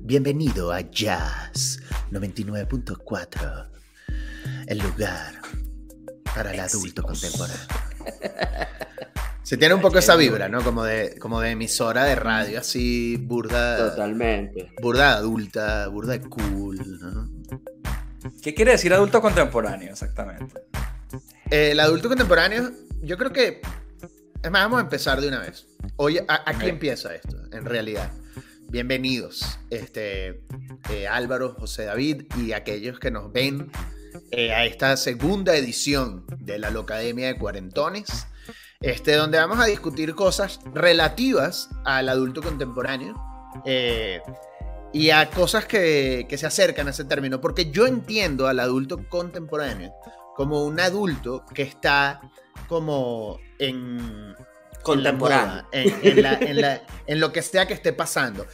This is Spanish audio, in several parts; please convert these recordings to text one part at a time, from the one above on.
Bienvenido a Jazz 99.4, el lugar para el adulto contemporáneo. Se tiene un poco esa vibra, ¿no? Como de, como de emisora de radio, así burda. Totalmente. Burda adulta, burda cool, ¿no? ¿Qué quiere decir adulto contemporáneo exactamente? El adulto contemporáneo, yo creo que. Es más, vamos a empezar de una vez. Oye, aquí Ok. empieza esto, en realidad. Bienvenidos, este, eh, Álvaro, José David y aquellos que nos ven eh, a esta segunda edición de la Locademia de Cuarentones, este, donde vamos a discutir cosas relativas al adulto contemporáneo eh, y a cosas que, que se acercan a ese término, porque yo entiendo al adulto contemporáneo como un adulto que está como en Contemporáneo. en, en la- en la- en lo que sea que esté pasando.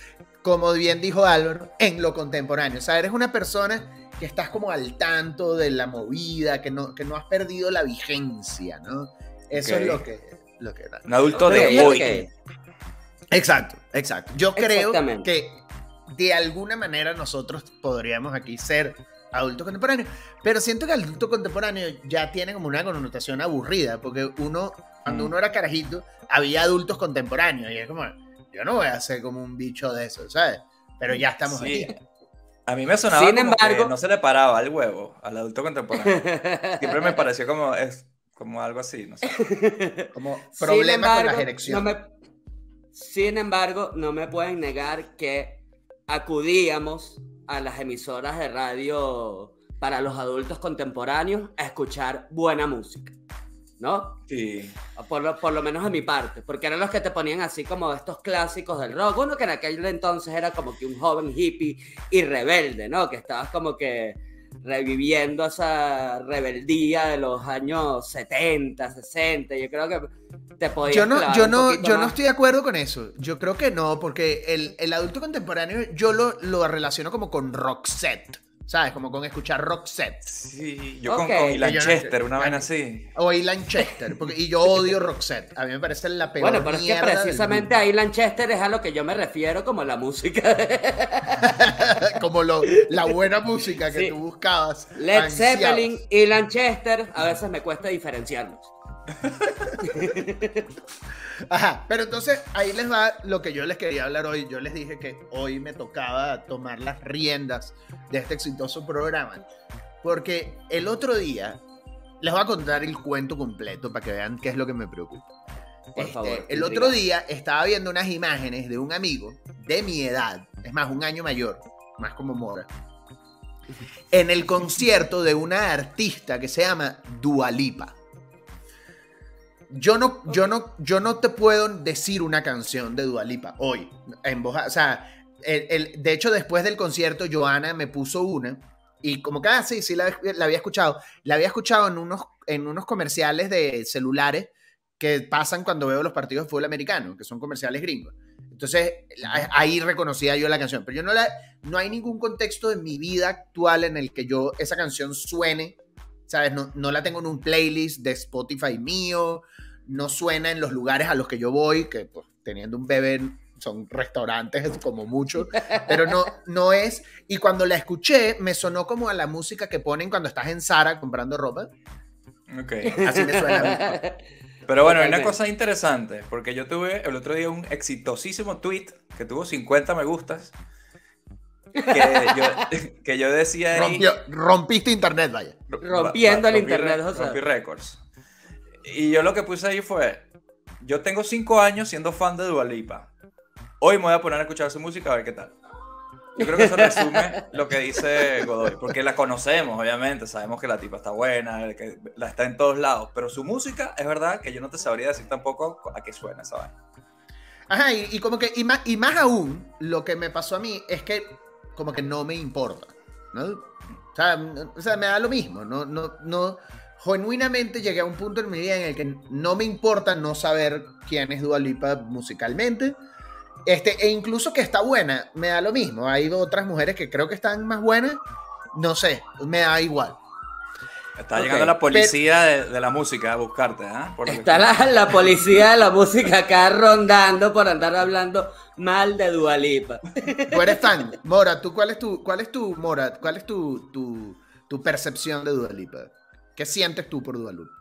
Como bien dijo Álvaro, en lo contemporáneo. O sea, eres una persona que estás como al tanto de la movida, que no, que no has perdido la vigencia, ¿no? Eso es lo que, lo que da. Un adulto Pero de hoy. que- Exacto, exacto. Yo creo que de alguna manera nosotros podríamos aquí ser adultos contemporáneos, pero siento que adulto contemporáneo ya tiene como una connotación aburrida, porque uno, cuando Mm. uno era carajito, había adultos contemporáneos, y es como, yo no voy a ser como un bicho de eso, ¿sabes? Pero ya estamos Sí. aquí. A mí me sonaba Sin como embargo- que no se le paraba el huevo al adulto contemporáneo. Siempre me pareció como, es, como algo así, no sé. Como Sin problemas con las embargo, erecciones. no me- sin embargo, no me pueden negar que acudíamos a las emisoras de radio para los adultos contemporáneos a escuchar buena música, ¿no? Sí. Por lo, por lo menos de mi parte, porque eran los que te ponían así como estos clásicos del rock. Uno que en aquel entonces era como que un joven hippie y rebelde, ¿no? Que estabas como que reviviendo esa rebeldía de los años 70, 60. Yo creo que te podías Yo no, yo no, yo no estoy de acuerdo con eso. Yo creo que no, porque el, el adulto contemporáneo yo lo, lo relaciono como con Roxette, ¿sabes? Como con escuchar Roxette. Sí, yo con, con Ilan Chester, una vaina así. O Ilan Chester, porque, y yo odio Roxette. A mí me parece la peor Bueno, pero es que precisamente a Ilan Chester es a lo que yo me refiero como la música de como lo- la buena música que Sí. tú buscabas. Led ansiabas. Zeppelin y Lanchester. A veces me cuesta diferenciarlos. Ajá, pero entonces ahí les va lo que yo les quería hablar hoy. Yo les dije que hoy me tocaba tomar las riendas de este exitoso programa. Porque el otro día les voy a contar el cuento completo para que vean qué es lo que me preocupa. Por Este, favor. el otro día estaba viendo unas imágenes de un amigo de mi edad, es más, un año mayor, más como Mora, en el concierto de una artista que se llama Dualipa. Yo no, yo, no, yo no te puedo decir una canción de Dualipa hoy, en voz, o sea, el- el- de hecho después del concierto Joana me puso una y como que, ah, sí, sí la, la había escuchado, la había escuchado en unos, en unos comerciales de celulares que pasan cuando veo los partidos de fútbol americano, que son comerciales gringos. Entonces, ahí reconocía yo la canción, pero yo no la, no hay ningún contexto de mi vida actual en el que yo esa canción suene, ¿sabes? No, no la tengo en un playlist de Spotify mío, no suena en los lugares a los que yo voy, que pues, teniendo un bebé son restaurantes como mucho, pero no, no es. Y cuando la escuché, me sonó como a la música que ponen cuando estás en Zara comprando ropa. Ok. Así me suena. a mí. Pero bueno, hay una cosa interesante, porque yo tuve el otro día un exitosísimo tweet que tuvo 50 me gustas. Que yo, que yo decía ahí. Rompió- rompiste internet, vaya. Rompiendo el rompí internet, re- José. Rompí récords. Y yo lo que puse ahí fue: Yo tengo 5 años siendo fan de Dua Lipa. Hoy me voy a poner a escuchar su música a ver qué tal. Yo creo que eso resume lo que dice Godoy, porque la conocemos, obviamente, sabemos que la tipa está buena, que la está en todos lados, pero su música es verdad que yo no te sabría decir tampoco a qué suena esa vaina. Ajá, y, y como que, y más, y más aún, lo que me pasó a mí es que como que no me importa, ¿no? O sea, o sea, me da lo mismo, no, no, no, genuinamente llegué a un punto en mi vida en el que no me importa no saber quién es Dua Lipa musicalmente, este, e incluso que está buena, me da lo mismo, hay otras mujeres que creo que están más buenas, no sé, me da igual. Está llegando la policía de, de la música a buscarte, ¿ah? Está la, la policía de la música acá rondando por andar hablando mal de Dualipa. Tú eres fan. Mora, ¿tú cuál es tu, cuál es tu, Mora, cuál es tu, tu, tu percepción de Dualipa? ¿Qué sientes tú por Dualipa?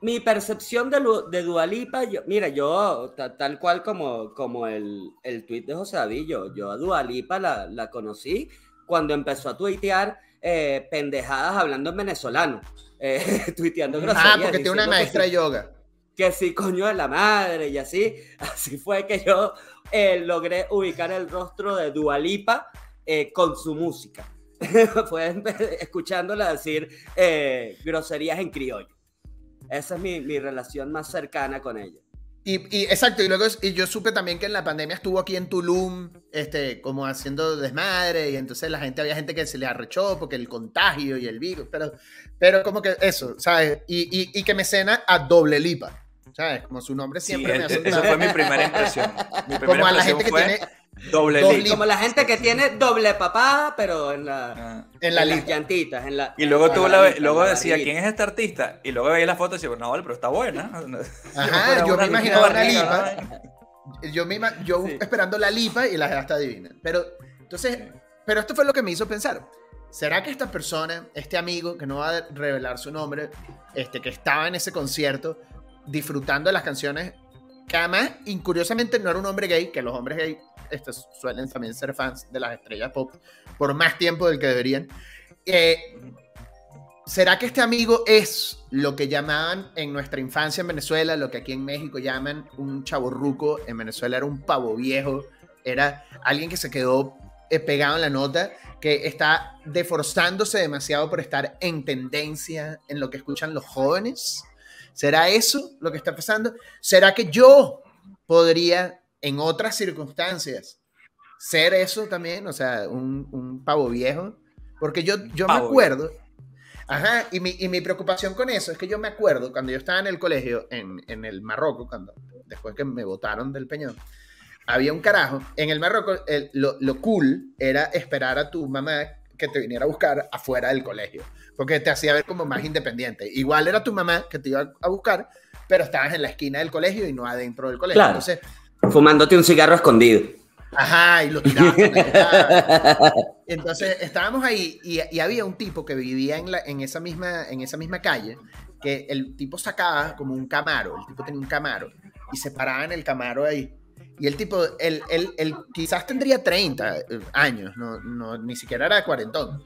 Mi percepción de, de Dualipa, yo, mira, yo, ta- tal cual como, como el, el tweet de José David, yo, a Dualipa la, la conocí cuando empezó a tuitear eh, pendejadas hablando en venezolano, eh, tuiteando Ah, porque tiene una maestra sí- de yoga. que sí, coño de la madre, y así, así fue que yo eh, logré ubicar el rostro de Dualipa eh, con su música. fue empe- escuchándola decir eh, groserías en criollo. Esa es mi, mi relación más cercana con ella. Y, y- exacto, y luego y yo supe también que en la pandemia estuvo aquí en Tulum, este, como haciendo desmadre, y entonces la gente, había gente que se le arrechó porque el contagio y el virus, pero, pero como que eso, ¿sabes? Y, y, y que me cena a doble lipa, ¿sabes? Como su nombre Sí, siempre me e- hace esa fue mi primera impresión. Mi primera Como a la impresión gente que fue tiene doble lip. lip. Como la gente que tiene doble papada, pero en, la, Ah. en la las lipa. llantitas. En la, Y luego tú en la, la luego en la decía. ¿quién es este artista? Y luego veía la foto y decía, no, vale, pero está buena. Ajá, yo me imaginaba una barriga, lipa. Yo, me yo Sí. esperando la lipa y la hasta adivina. Pero, entonces, pero esto fue lo que me hizo pensar. ¿Será que esta persona, este amigo, que no va a revelar su nombre, este, que estaba en ese concierto, disfrutando de las canciones, que además, incuriosamente, no era un hombre gay, que los hombres gay este, suelen también ser fans de las estrellas pop por más tiempo del que deberían. Eh, ¿Será que este amigo es lo que llamaban en nuestra infancia en Venezuela, lo que aquí en México llaman un chaborruco? En Venezuela era un pavo viejo, era alguien que se quedó eh, pegado en la nota, que está deforzándose demasiado por estar en tendencia en lo que escuchan los jóvenes. ¿Será eso lo que está pasando? ¿Será que yo podría, en otras circunstancias, ser eso también? O sea, un, un pavo viejo. Porque yo, yo me acuerdo. Ajá, y mi, y mi preocupación con eso es que yo me acuerdo cuando yo estaba en el colegio en, en el Marroco, cuando, después que me botaron del Peñón, había un carajo. En el Marroco, el- lo, lo cool era esperar a tu mamá que te viniera a buscar afuera del colegio, porque te hacía ver como más independiente. Igual era tu mamá que te iba a buscar, pero estabas en la esquina del colegio y no adentro del colegio. Claro. Entonces, Fumándote un cigarro escondido. Ajá, y lo allá. Entonces estábamos ahí y, y había un tipo que vivía en, la, en, esa misma, en esa misma calle, que el tipo sacaba como un camaro, el tipo tenía un camaro y se paraba en el camaro ahí. Y el tipo, él, él, él quizás tendría 30 años, no, no, ni siquiera era cuarentón,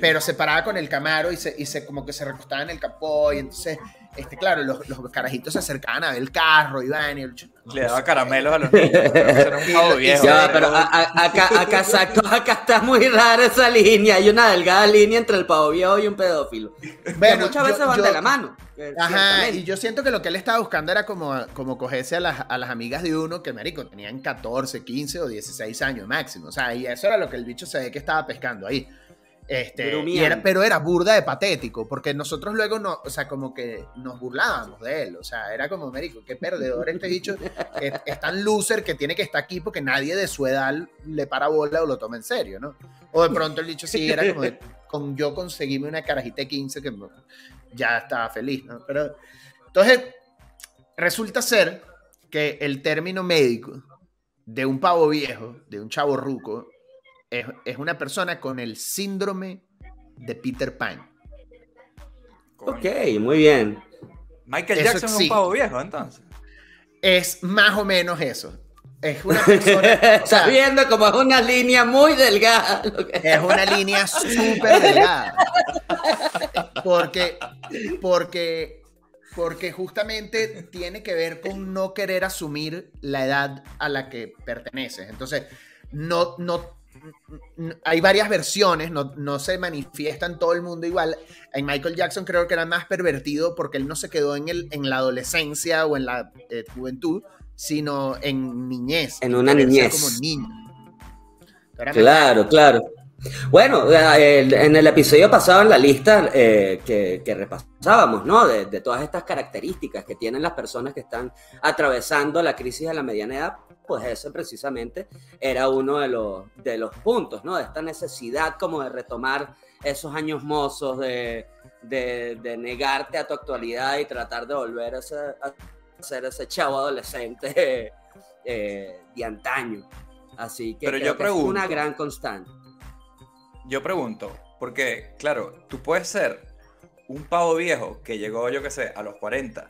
pero se paraba con el camaro y se, y se como que se recostaba en el capó y entonces, este, claro, los, los carajitos se acercaban a ver el carro, iban y el Le daba caramelos a los niños. Era un pavo viejo. Ya, pero a- a- acá, acá, exacto, acá está muy rara esa línea. Hay una delgada línea entre el pavo viejo y un pedófilo. que Bueno, muchas yo- veces van yo- de la mano. eh, Ajá, y yo siento que lo que él estaba buscando era como, como cogerse a las, a las amigas de uno que, marico, tenían 14, 15 o 16 años máximo. O sea, y eso era lo que el bicho se ve que estaba pescando ahí. Este, y Grumiando. era, pero era burda de patético, porque nosotros luego, no, o sea, como que nos burlábamos de él. O sea, era como, marico, qué perdedor este bicho. Es, es tan loser que tiene que estar aquí porque nadie de su edad le para bola o lo toma en serio, ¿no? O de pronto el bicho sí era como de, con yo conseguirme una carajita de 15 que ya estaba feliz, ¿no? Pero entonces resulta ser que el término médico de un pavo viejo, de un chavo ruco, es, es una persona con el síndrome de Peter Pan. Coño. Ok, muy bien. Michael Eso Jackson es un pavo viejo, entonces. Es más o menos eso. Es una persona. o sea, viendo como es una línea muy delgada. Es una línea súper delgada. Porque, porque, porque justamente tiene que ver con no querer asumir la edad a la que perteneces. Entonces, no, no, hay varias versiones, no, no se manifiestan todo el mundo igual. En Michael Jackson creo que era más pervertido porque él no se quedó en, el, en la adolescencia o en la eh, juventud, sino en niñez. En una niñez. Como niño. Claro, claro. Bueno, eh, en el episodio pasado en la lista eh, que, que repasábamos, ¿no? De, de todas estas características que tienen las personas que están atravesando la crisis de la mediana edad, pues ese precisamente era uno de los, de los puntos, ¿no? De esta necesidad como de retomar esos años mozos, de, de, de negarte a tu actualidad y tratar de volver a ser, a ser ese chavo adolescente eh, de antaño. Así que Pero creo yo que es una gran constante. Yo pregunto, porque, claro, tú puedes ser un pavo viejo que llegó, yo qué sé, a los 40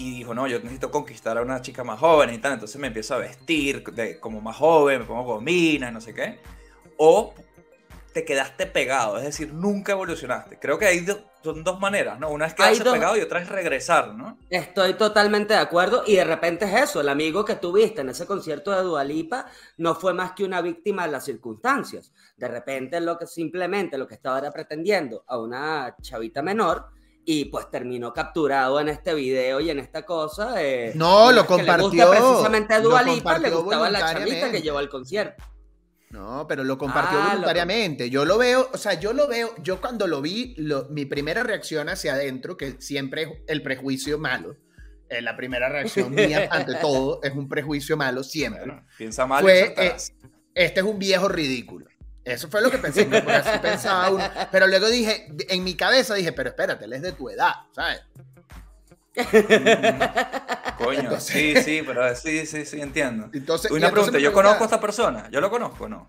y dijo, no, yo necesito conquistar a una chica más joven y tal, entonces me empiezo a vestir de, como más joven, me pongo gominas, no sé qué. O te quedaste pegado, es decir, nunca evolucionaste. Creo que hay do- son dos maneras, ¿no? Una es quedarse dos- pegado y otra es regresar, ¿no? Estoy totalmente de acuerdo y de repente es eso, el amigo que tuviste en ese concierto de Dualipa no fue más que una víctima de las circunstancias. De repente lo que simplemente lo que estaba era pretendiendo a una chavita menor y pues terminó capturado en este video y en esta cosa. eh, No, lo que le gusta compartió, precisamente a lo le compartió gustaba la chavita que llevó al concierto. No, pero lo compartió Ah, lo voluntariamente. Yo lo veo, o sea, yo lo veo, yo cuando lo vi, lo- mi primera reacción hacia adentro, que siempre es el prejuicio malo, eh, la primera reacción mía ante todo es un prejuicio malo siempre. Bueno, piensa mal fue, acertarás. este es un viejo ridículo. Eso fue lo que pensé, así pensaba uno. Pero luego dije, en mi cabeza dije, pero espérate, él es de tu edad, ¿sabes? Coño, Entonces- sí, sí, pero sí, sí, sí, entiendo. Entonces, Una entonces pregunta, me ¿yo conozco a esta persona? ¿Yo lo conozco o no?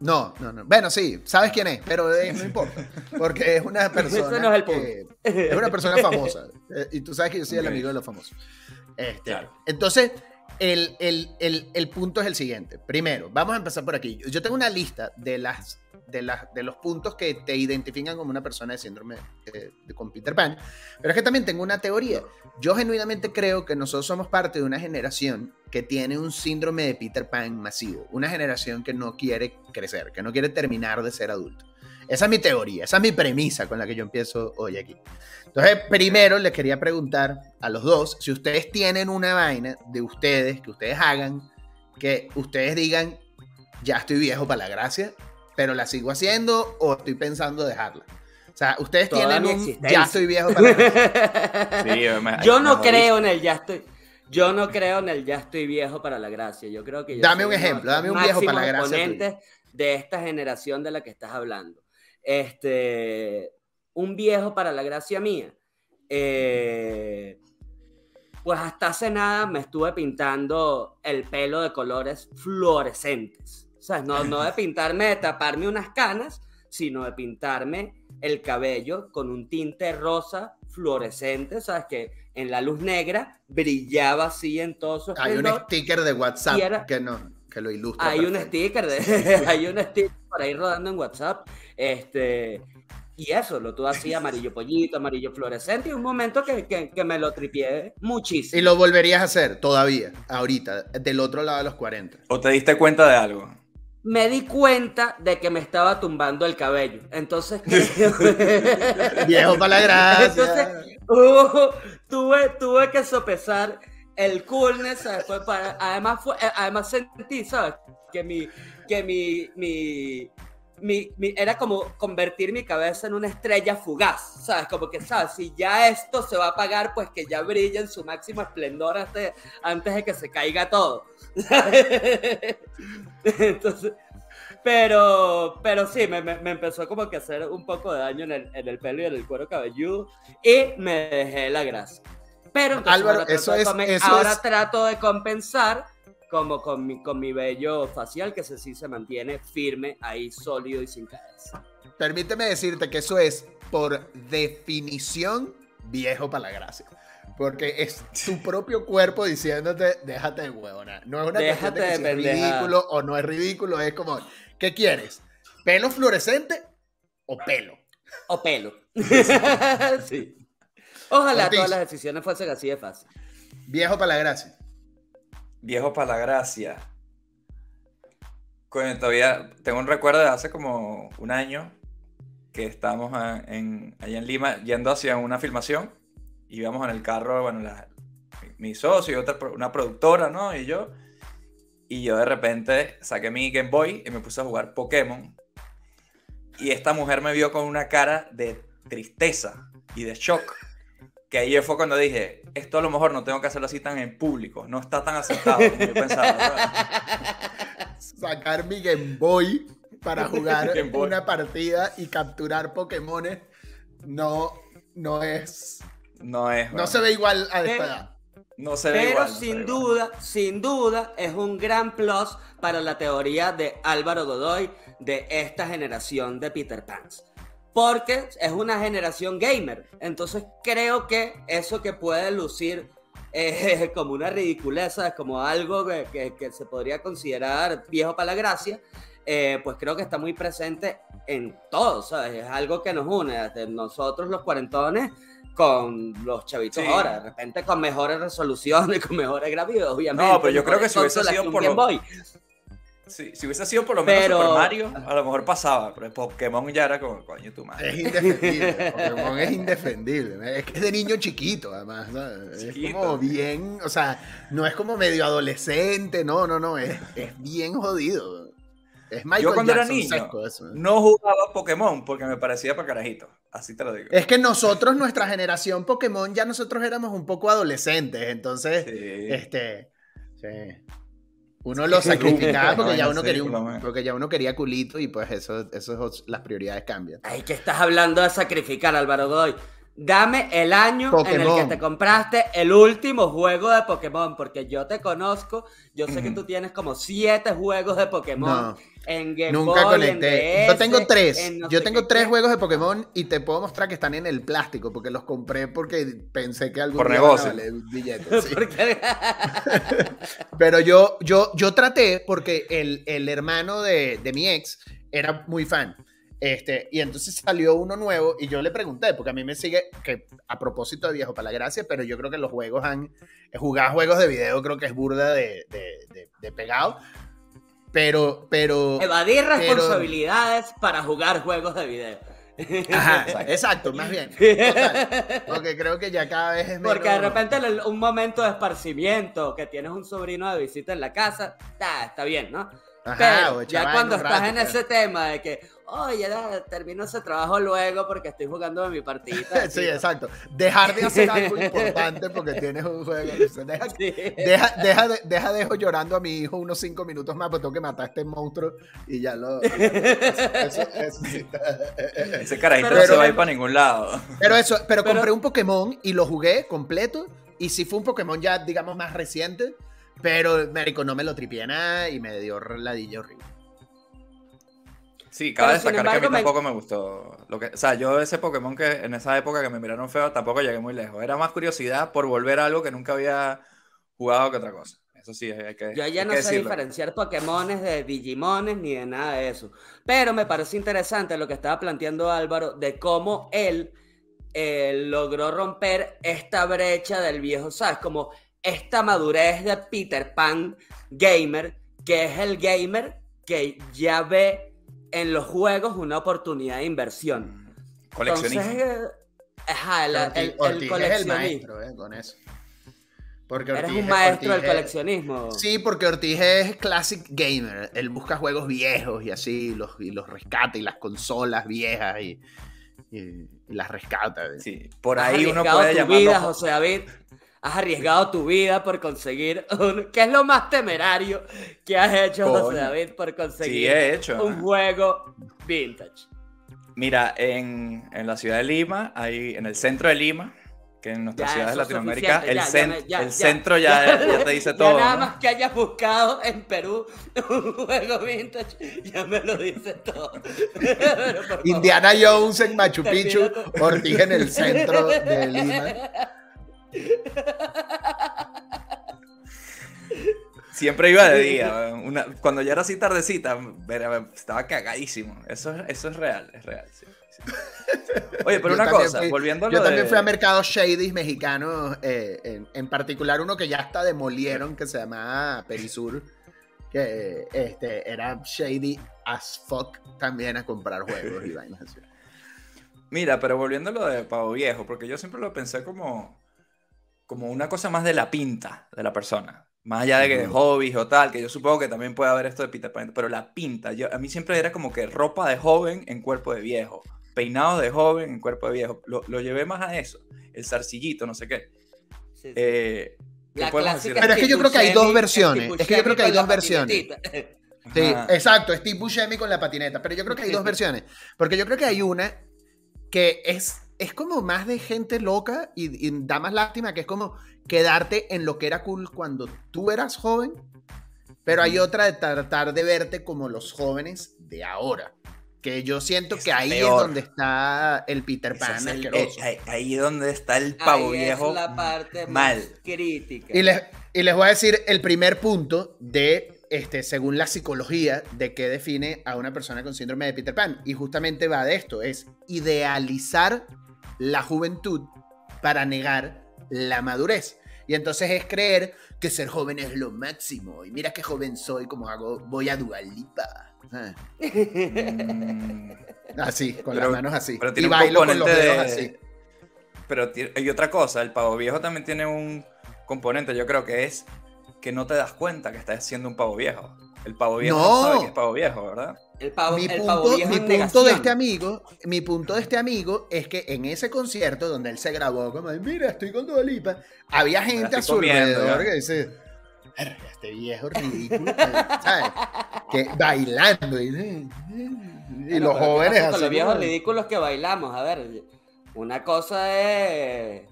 No, no, no. Bueno, sí, sabes quién es, pero eh, no importa. Porque es una persona. Ese no es el que- es una persona famosa. eh, y tú sabes que yo soy el Ok. amigo de los famosos. Este, Claro. Entonces, el, el- el- el punto es el siguiente. Primero, vamos a empezar por aquí. Yo tengo una lista de, las, de, las, de los puntos que te identifican como una persona de síndrome de, con Peter Pan. Pero es que también tengo una teoría. Yo genuinamente creo que nosotros somos parte de una generación que tiene un síndrome de Peter Pan masivo. Una generación que no quiere crecer, que no quiere terminar de ser adulto. Esa es mi teoría, esa es mi premisa con la que yo empiezo hoy aquí. Entonces, primero les quería preguntar a los dos si ustedes tienen una vaina de ustedes, que ustedes hagan, que ustedes digan, ya estoy viejo para la gracia, pero la sigo haciendo o estoy pensando dejarla. O sea, ustedes Toda tienen un, existencia. ya estoy viejo para la gracia. Sí, me- Yo me no creo en el ya estoy. Yo no creo en el ya estoy viejo para la gracia. Yo creo que yo Dame soy un ejemplo, dame un viejo para la gracia de esta generación de la que estás hablando. Este, un viejo para la gracia mía. Eh, pues hasta hace nada me estuve pintando el pelo de colores fluorescentes. O sea, no, no de pintarme, de taparme unas canas, sino de pintarme el cabello con un tinte rosa fluorescente, ¿sabes? Que en la luz negra brillaba así en todo su Hay un sticker de WhatsApp era- que, no, que lo ilustra. Hay un sticker, de, hay un sticker por ahí rodando en WhatsApp. Este, y eso, lo tuve así, amarillo pollito, amarillo fluorescente, y un momento que, que, que me lo tripié muchísimo. Y lo volverías a hacer todavía, ahorita, del otro lado de los 40. ¿O te diste cuenta de algo? Me di cuenta de que me estaba tumbando el cabello. Entonces, Viejo para la gracia. Entonces, uh, tuve, tuve que sopesar el coolness, ¿sabes? Fue para- además, fue, eh, además sentí, ¿sabes? Que mi, que mi, mi, mi- mi- era como convertir mi cabeza en una estrella fugaz, ¿sabes? Como que, ¿sabes? Si ya esto se va a apagar, pues que ya brille en su máximo esplendor antes, antes de que se caiga todo. Entonces, pero, pero sí, me, me- me empezó como que a hacer un poco de daño en el, en el pelo y en el cuero cabelludo y me dejé la grasa. Pero entonces Álvaro, ahora, eso es- eso ahora es- trato de compensar como con mi, con mi vello facial que ese sí se mantiene firme ahí sólido y sin caerse. Permíteme decirte que eso es, por definición, viejo para la gracia. Porque es tu propio cuerpo diciéndote, déjate de huevona. No es una cuestión Déjate de que si es ridículo o no es ridículo. Es como, ¿qué quieres? ¿Pelo fluorescente o pelo? O pelo. sí. Ojalá Ortiz. todas las decisiones fuesen así de fácil. Viejo para la gracia. Viejo para la gracia. Todavía tengo un recuerdo de hace como un año que estábamos a- en, allá en Lima yendo hacia una filmación. Íbamos en el carro, bueno, la- mi, socio y otra, una productora, ¿no? Y yo. Y yo de repente saqué mi Game Boy y me puse a jugar Pokémon. Y esta mujer me vio con una cara de tristeza y de shock. Que ahí fue cuando dije, esto a lo mejor no tengo que hacerlo así tan en público, no está tan aceptado como yo pensaba. ¿verdad? Sacar mi Game Boy para jugar Game Boy. una partida y capturar Pokémones no, no es... No es. No se ve igual a esta Pero- edad. No se ve Pero igual, no se sin ve igual. duda, sin duda, es un gran plus para la teoría de Álvaro Godoy de esta generación de Peter Pans. Porque es una generación gamer. Entonces creo que eso que puede lucir eh, como una ridiculeza, como algo que, que- que se podría considerar viejo para la gracia, eh, pues creo que está muy presente en todos, ¿sabes? Es algo que nos une, desde nosotros los cuarentones con los chavitos Sí. ahora, de repente con mejores resoluciones, con mejores gráficos, obviamente. No, pero yo creo que si hubiese sido por Game lo- Boy. Sí, si hubiese sido por lo menos Pero- Super Mario, a lo mejor pasaba, pero Pokémon ya era como, coño, tu madre. Es indefendible. Pokémon es indefendible. Es que es de niño chiquito, además. ¿sabes? Es como bien. O sea, no es como medio adolescente. No, no, no. Es, es bien jodido. Es Michael Yo cuando era niño sesco eso. no jugaba Pokémon porque me parecía para carajito. Así te lo digo. Es que nosotros, nuestra generación Pokémon, ya nosotros éramos un poco adolescentes. Entonces, Sí. este. Sí. Uno lo sacrificaba porque ya uno quería un- porque ya uno quería culito y pues eso, eso es- las prioridades cambian. Ay, que estás hablando de sacrificar, Álvaro Godoy. Dame el año en el que te compraste el último juego de Pokémon, porque yo te conozco, yo sé que tú tienes como siete juegos de Pokémon No. en Game Nunca en conecté. Yo tengo tres. no Yo tengo tres qué. juegos de Pokémon y te puedo mostrar que están en el plástico porque los compré porque pensé que algún Por día negocio. van a valer billetes, sí. Porque- Pero yo, yo, yo traté porque el, el hermano de, de mi ex era muy fan. Este, y entonces salió uno nuevo y yo le pregunté, porque a mí me sigue, que a propósito de Viejo para la Gracia, pero yo creo que los juegos han, jugar juegos de video creo que es burda de, de, de- de pegado. Pero, pero... Evadir Pero- responsabilidades para jugar juegos de video. Ajá, exacto, más bien. Total, porque creo que ya cada vez es menos... Porque de repente un momento de esparcimiento, que tienes un sobrino de visita en la casa, está, está bien, ¿no? Ajá, Pero ya cuando estás rato, en ese tema de que, oye, ya termino ese trabajo luego porque estoy jugando en mi partida. Sí, exacto. Dejar de hacer algo importante porque tienes un juego. Deja, Sí. deja, deja de, deja dejo llorando a mi hijo unos cinco minutos más, porque tengo que matar a este monstruo y ya lo. y ya lo- eso, eso sí está- Ese carajito Pero- no se va a ir para ningún lado. Pero eso, pero, Pero- compré un Pokémon y lo jugué completo. Y sí fue un Pokémon ya, digamos, más reciente. Pero, marico, no me lo tripié nada y me dio ladilla horrible. Sí, cabe Pero, destacar que a mí me- tampoco me gustó. Lo que, o sea, yo ese Pokémon que en esa época que me miraron feo tampoco llegué muy lejos. Era más curiosidad por volver a algo que nunca había jugado que otra cosa. Eso sí, hay que, Yo ya no sé decirlo. diferenciar Pokémones de Digimones ni de nada de eso. Pero me parece interesante lo que estaba planteando Álvaro de cómo él eh, logró romper esta brecha del viejo, ¿sabes? Como esta madurez de Peter Pan gamer, que es el gamer que ya ve en los juegos una oportunidad de inversión. Coleccionismo. Entonces, eh, ajá, el, Ortiz, el- el Ortiz es el coleccionismo. maestro, eh, con eso. Porque Eres Ortiz un es- maestro del Ortiz es- coleccionismo. Sí, porque Ortiz es classic gamer. Él busca juegos viejos y así, los, y los rescata y las consolas viejas y, y- y las rescata. ¿eh? Sí, por ahí uno puede llamarlo. vida, José David. Has arriesgado tu vida por conseguir un... ¿Qué es lo más temerario que has hecho, Coño. José David, por Sí, conseguir he hecho. un juego vintage? Mira, en, en la ciudad de Lima, ahí en el centro de Lima, que en nuestras Ya, ciudades de Latinoamérica, el, ya, el ya. centro ya, ya te dice Ya todo. nada ¿no? más que hayas buscado en Perú un juego vintage, ya me lo dice todo. Pero, por favor, Indiana Jones en Machu Picchu, Ortiz en el centro de Lima. Siempre iba de día. una- cuando ya era así tardecita, estaba cagadísimo. Eso, es- eso es real, es real. sí, sí. Oye, pero Yo una también cosa, fui- volviendo a Yo lo también de- fui a mercados shady mexicanos, eh, en, en particular uno que ya hasta demolieron, que se llamaba Perisur, que este, era shady as fuck también a comprar juegos y vainas así. Mira, pero volviendo a lo de Pavo Viejo, porque yo siempre lo pensé como, como una cosa más de la pinta de la persona. Más allá de que de hobbies o tal, que yo supongo que también puede haber esto de Peter Pan, pero la pinta, yo, a mí siempre era como que ropa de joven en cuerpo de viejo, peinado de joven en cuerpo de viejo. Lo, lo llevé más a eso, el zarcillito, no sé qué. Sí, sí. Eh, ¿qué La podemos clásica decir? Pero es que yo creo que hay dos versiones, es que yo creo que hay dos versiones. Sí, Ajá. exacto, Steve Buscemi con la patineta. Pero yo creo que hay dos versiones. Porque yo creo que hay una que es es como más de gente loca y, y da más lástima que es como quedarte en lo que era cool cuando tú eras joven, pero hay otra de tratar de verte como los jóvenes de ahora. Que yo siento Es que ahí peor. es donde está el Peter Pan es el- asqueroso. eh, ahí, ahí es donde está el pavo Ahí viejo. Es la parte mal. más crítica. Y les, y les voy a decir el primer punto de, este, según la psicología, de qué define a una persona con síndrome de Peter Pan. Y justamente va de esto, es idealizar la juventud para negar la madurez. Y entonces es creer que ser joven es lo máximo. Y mira qué joven soy, como hago, voy a Dualipa. Ah, Mm, Así, con Pero- las manos así. pero Y tiene un bailo con los componente dedos de- así. Pero hay otra cosa, el pavo viejo también tiene un componente, yo creo que es que no te das cuenta que estás siendo un pavo viejo. El pavo viejo no, No. sabe que es pavo viejo, ¿verdad? El pavo, mi el punto, pavo viejo mi punto de este amigo, mi punto de este amigo es que en ese concierto donde él se grabó como, mira, estoy con Dua Lipa, había gente a su comiendo, alrededor que dice, "Verga, este viejo ridículo, ¿sabes? Que bailando y, y Bueno, los pero ¿qué jóvenes así. los viejos ridículos que bailamos. A ver, una cosa es,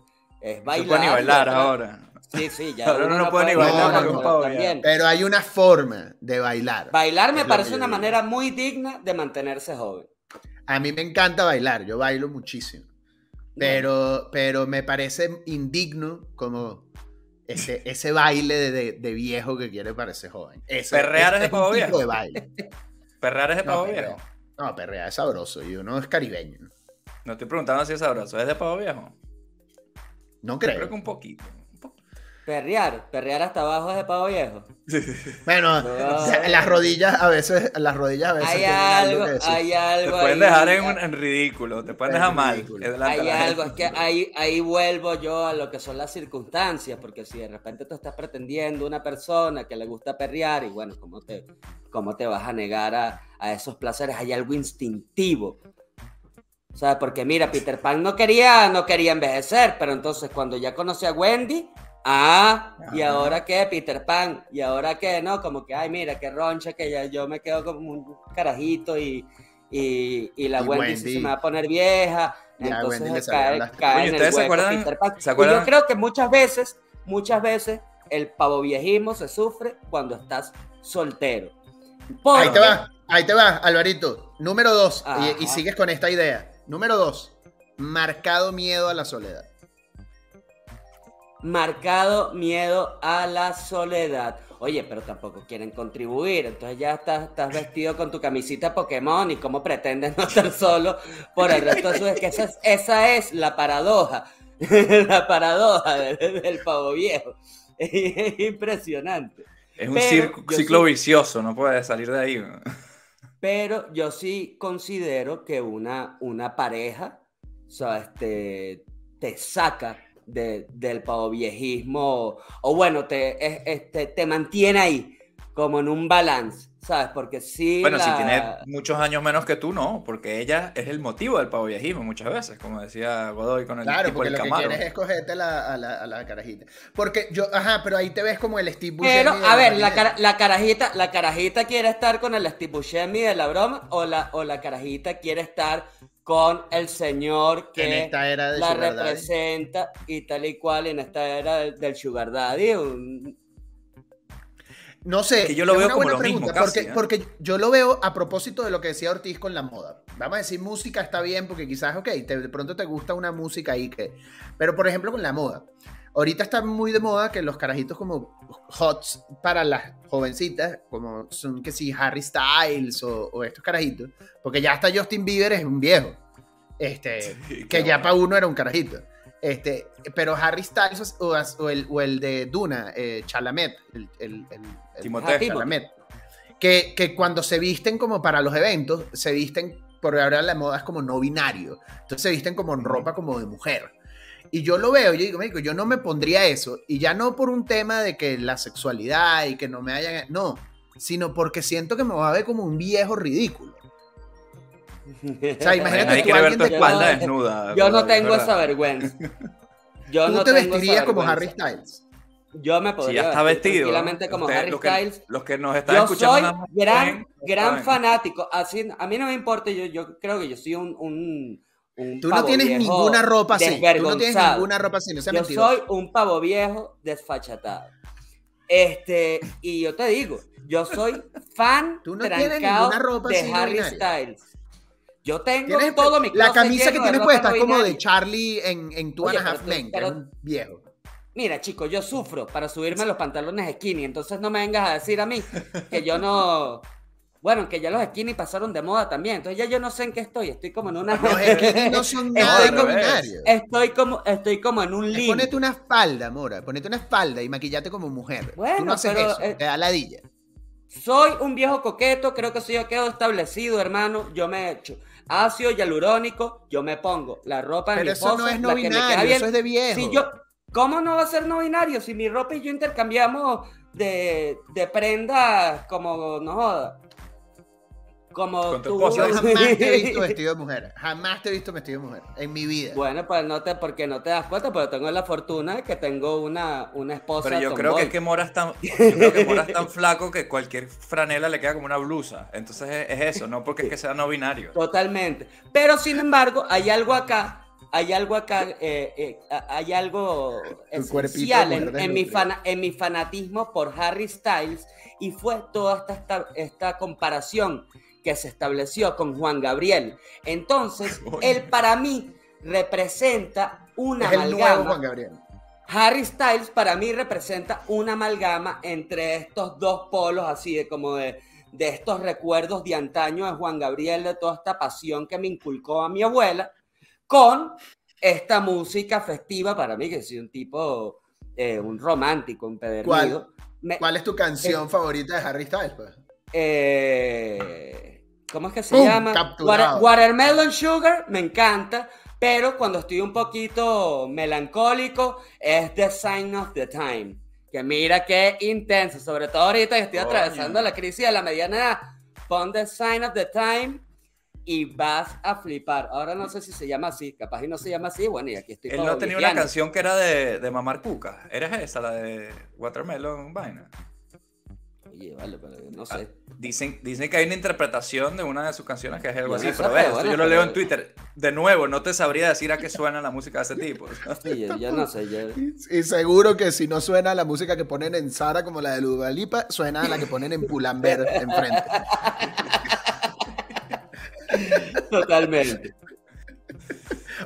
es No bailar. puede ni bailar y otra- ahora. Sí, sí, ya. Ahora uno uno no puede ni bailar pero también. Hay una forma de bailar. Bailar me Es parece yo una manera muy digna de mantenerse joven. A mí me encanta bailar, yo bailo muchísimo. Pero, pero me parece indigno como ese, ese baile de, de- de viejo que quiere parecer joven. Ese- Perrear es de pavo viejo. de baile. Perrear es de No, pavo viejo. No, perrear es sabroso y uno es caribeño. No estoy preguntando si es sabroso, ¿es de pavo viejo? No Yo creo. creo que un poquito. Perrear, perrear hasta abajo es de pavo viejo. Bueno, No. las rodillas a veces, las rodillas a veces Hay algo, hay Te algo. pueden ahí. dejar en, un- en ridículo, te pueden En dejar mal. Hay algo, es que ahí, ahí vuelvo yo a lo que son las circunstancias, porque si de repente tú estás pretendiendo una persona que le gusta perrear, y bueno, ¿cómo te, cómo te vas a negar a, a esos placeres? Hay algo instintivo. ¿Sabes? Porque mira, Peter Pan no quería, no quería envejecer, pero entonces cuando ya conocí a Wendy, ah, ¿y Ajá. ahora qué? Peter Pan, ¿y ahora qué? No, como que, ay, mira, qué roncha, que ya yo me quedo como un carajito y, y, y la Y Wendy, se me va a poner vieja. Ya, Entonces cae, cae Oye, en el ¿ustedes se hueco acuerdan- Peter Pan. se Y acuerdan? yo creo que muchas veces, muchas veces, el pavo viejismo se sufre cuando estás soltero. Ahí te va, ahí te va, Alvarito. Número dos, y, y sigues con esta idea. Número dos, marcado miedo a la soledad. Marcado miedo a la soledad. Oye, pero tampoco quieren contribuir, entonces ya estás, estás vestido con tu camisita Pokémon y cómo pretendes no estar solo por el resto de su es que esa es, esa es la paradoja, la paradoja del, del pavo viejo. Es impresionante. Es un circo- ciclo sí- vicioso, no puedes salir de ahí. Pero yo sí considero que una, una pareja, o sea, este, te saca de- del pavo viejismo, o bueno, te, es- te mantiene ahí, como en un balance, ¿sabes? Porque sí. Bueno, si la- tiene muchos años menos que tú, no, porque ella es el motivo del pavo viejismo muchas veces, como decía Godoy con el Claro, tipo porque del lo que Camaro. quieres es cogerte la- a, la, a la carajita. Porque yo, ajá, pero ahí te ves como el Steve Buscemi Pero, a ver, la, cara- la carajita, la carajita quiere estar con el Steve Buscemi de la broma, o la, o la carajita quiere estar con el señor que En esta era de la Daddy. representa y tal y cual en esta era del, del Sugar Daddy. un- No sé. Que yo lo es veo una como buena lo mismo pregunta, casi, porque, ¿eh? porque porque yo lo veo a propósito de lo que decía Ortiz con la moda. Vamos a decir, música está bien porque quizás, ok, te- de pronto te gusta una música ahí que... Pero, por ejemplo, con la moda. Ahorita está muy de moda que los carajitos como hots para las jovencitas, como son que sí, Harry Styles o, o estos carajitos, porque ya hasta Justin Bieber es un viejo. Este, Sí, que ya para uno era un carajito. Este, pero Harry Styles o, o el, o el de Duna, eh, Chalamet, el, el, el-. Chalamet, que, que cuando se visten como para los eventos, se visten, por ahora la moda es como no binario, entonces se visten como en ropa como de mujer. Y yo lo veo, yo digo, "Marico, yo no me pondría eso, y ya no por un tema de que la sexualidad y que no me hayan, no, sino porque siento que me va a ver como un viejo ridículo. O sea, imagínate Nadie tú, alguien tu de- espalda Yo- desnuda. Yo no tengo ¿verdad? esa vergüenza. Yo Tú no te vestirías como Harry. Styles. Yo me Si podría ya está vestido. tranquilamente como Harry los que- Styles. Los que nos están Yo escuchando soy nada más gran, gran fanático. Así, a mí no me importa, yo, yo creo que yo soy un, un, un Tú no tienes ninguna ropa así. Tú no tienes ninguna ropa así, no Yo mentiroso. soy un pavo viejo desfachatado. Este, y yo te digo, yo soy fan Tú no tienes trancado ninguna ropa de así Harry. Styles. Yo tengo Tienes- todo mi La camisa que tienes puesta es como de. Charlie en, en Two Oye, Half Men, pero- un viejo. Mira, chicos, yo sufro para subirme los pantalones skinny, entonces no me vengas a decir a mí que yo no. Bueno, que ya los skinny pasaron de moda también, entonces ya yo no sé en qué estoy, estoy como en una. Los skinny no son Estoy nada como-. Estoy como, estoy como en un Es limbo. Ponete una falda, Mora. Ponete una falda y maquillate como mujer. Tú Bueno, no haces pero, eso. eh, Te da ladilla. Soy un viejo coqueto, creo que soy yo quedo establecido, hermano. Yo me echo ácido hialurónico, yo me pongo la ropa de Pero mi eso esposa, no es no bien. Eso es de viejo. Si yo, ¿Cómo no va a ser no binario? Si mi ropa y yo intercambiamos de, de prendas como, no joda, como Con tu tú. esposa. Yo jamás te he visto vestido de mujer. Jamás te he visto vestido de mujer. En mi vida. Bueno, pues no te, porque no te das cuenta, pero tengo la fortuna de que tengo una, una esposa Pero yo creo que es que Mora es tan, yo creo que Mora es tan flaco que cualquier franela le queda como una blusa. Entonces es, es eso, no porque es que sea no binario. Totalmente. Pero sin embargo, hay algo acá, hay algo acá, eh, eh, hay algo esencial en, en mi fana- en mi fanatismo por Harry Styles y fue toda esta, esta, esta comparación que se estableció con Juan Gabriel. Entonces, él para mí representa una es el nuevo amalgama. Juan Gabriel. Harry Styles para mí representa una amalgama entre estos dos polos, así de como de, de estos recuerdos de antaño de Juan Gabriel, de toda esta pasión que me inculcó a mi abuela, con esta música festiva para mí, que soy un tipo, eh, un romántico, un pedernido. Me- ¿Cuál es tu canción favorita de Harry Styles? pues? eh, ¿Cómo es que se ¡Pum! llama? Water- Watermelon Sugar, me encanta. Pero cuando estoy un poquito melancólico, es The Sign of the Time. Que mira qué intenso, sobre todo ahorita que estoy Coño. atravesando la crisis de la mediana edad. Pon The Sign of the Time y vas a flipar. Ahora no sé si se llama así, capaz y no se llama así. Bueno, y aquí estoy Él no tenía una canción que era de, de Mamar Cuca. ¿Era esa, la de Watermelon Vaina? Oye, vale, pero no sé. Dicen, dicen que hay una interpretación de una de sus canciones que es algo así, pero ves, bueno, yo lo leo en Twitter. De nuevo, no te sabría decir a qué suena la música de ese tipo. Sí, yo, yo no sé. yo- Y seguro que si no suena la música que ponen en Sara como la de Ludalipa, suena a la que ponen en Pulamber enfrente. Totalmente.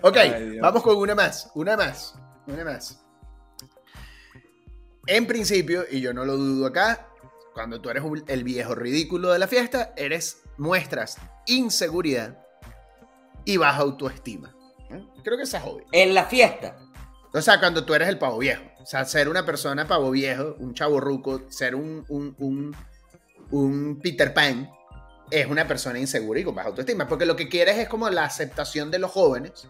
Ok, Ay, vamos con una más, una más, una más. En principio, y yo no lo dudo acá, cuando tú eres un- el viejo ridículo de la fiesta, eres muestras inseguridad y baja autoestima. ¿Eh? Creo que esa es obvio. En la fiesta. O sea, cuando tú eres el pavo viejo. O sea, ser una persona pavo viejo, un chavo ruco, ser un, un, un, un Peter Pan, es una persona insegura y con baja autoestima. Porque lo que quieres es como la aceptación de los jóvenes,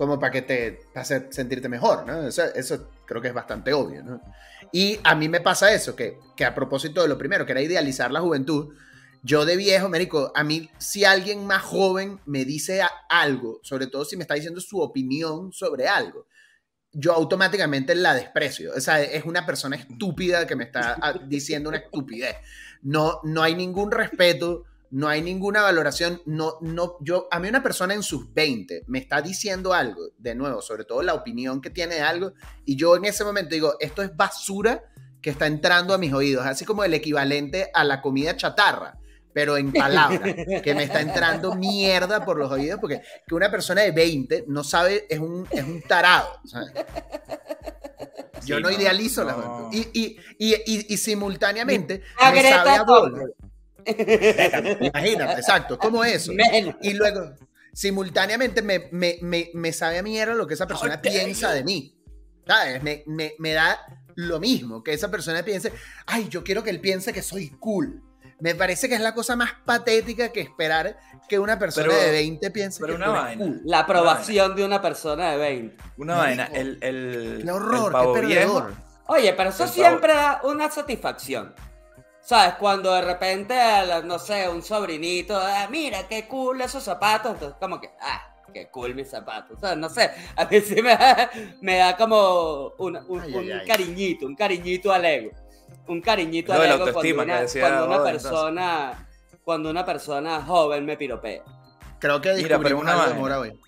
como para que te hacer sentirte mejor. Eso, creo que es bastante obvio. Y a mí me pasa eso, que, que a propósito de lo primero, que era idealizar la juventud, yo de viejo, Mérico, a mí si alguien más joven me dice algo, sobre todo si me está diciendo su opinión sobre algo, yo automáticamente la desprecio. O sea, es una persona estúpida que me está ah, diciendo una estupidez. No, no hay ningún respeto, no hay ninguna valoración. No, no, yo, a mí una persona en sus 20 me está diciendo algo, de nuevo, sobre todo la opinión que tiene de algo, y yo en ese momento digo, esto es basura que está entrando a mis oídos, así como el equivalente a la comida chatarra, pero en palabras, que me está entrando mierda por los oídos, porque que una persona de 20 no sabe, es un, es un tarado. ¿sabes? Yo Sí, no, idealizo no. juventud. Y, y, y, y, simultáneamente me sabe a bola. Imagínate, exacto, como eso. Menos. Y luego, simultáneamente me, me, me, me sabe a mierda lo que esa persona dare piensa de mí. ¿Sabes? Me, me, me da lo mismo que esa persona piense, ay, yo quiero que él piense que soy cool. Me parece que es la cosa más patética que esperar que una persona Pero- de 20 piense pero que una tú eres vaina. cool. La aprobación de una persona de 20. Una Marico. vaina, el, el, Qué horror, el pavo qué viejo, perdedor. Oye, pero eso El pavo- siempre da una satisfacción. ¿Sabes? Cuando de repente, no sé, un sobrinito, ah, mira, qué cool esos zapatos. Entonces, como que, ah, qué cool mis zapatos. O sea, no sé, a mí sí me da, me da como una- un, Ay, un ay, ay. cariñito, un cariñito al ego. Un cariñito Lo al ego cuando una, decía cuando una Oda, entonces. persona, cuando una persona joven me piropea. Creo que Mira, pero una hoy.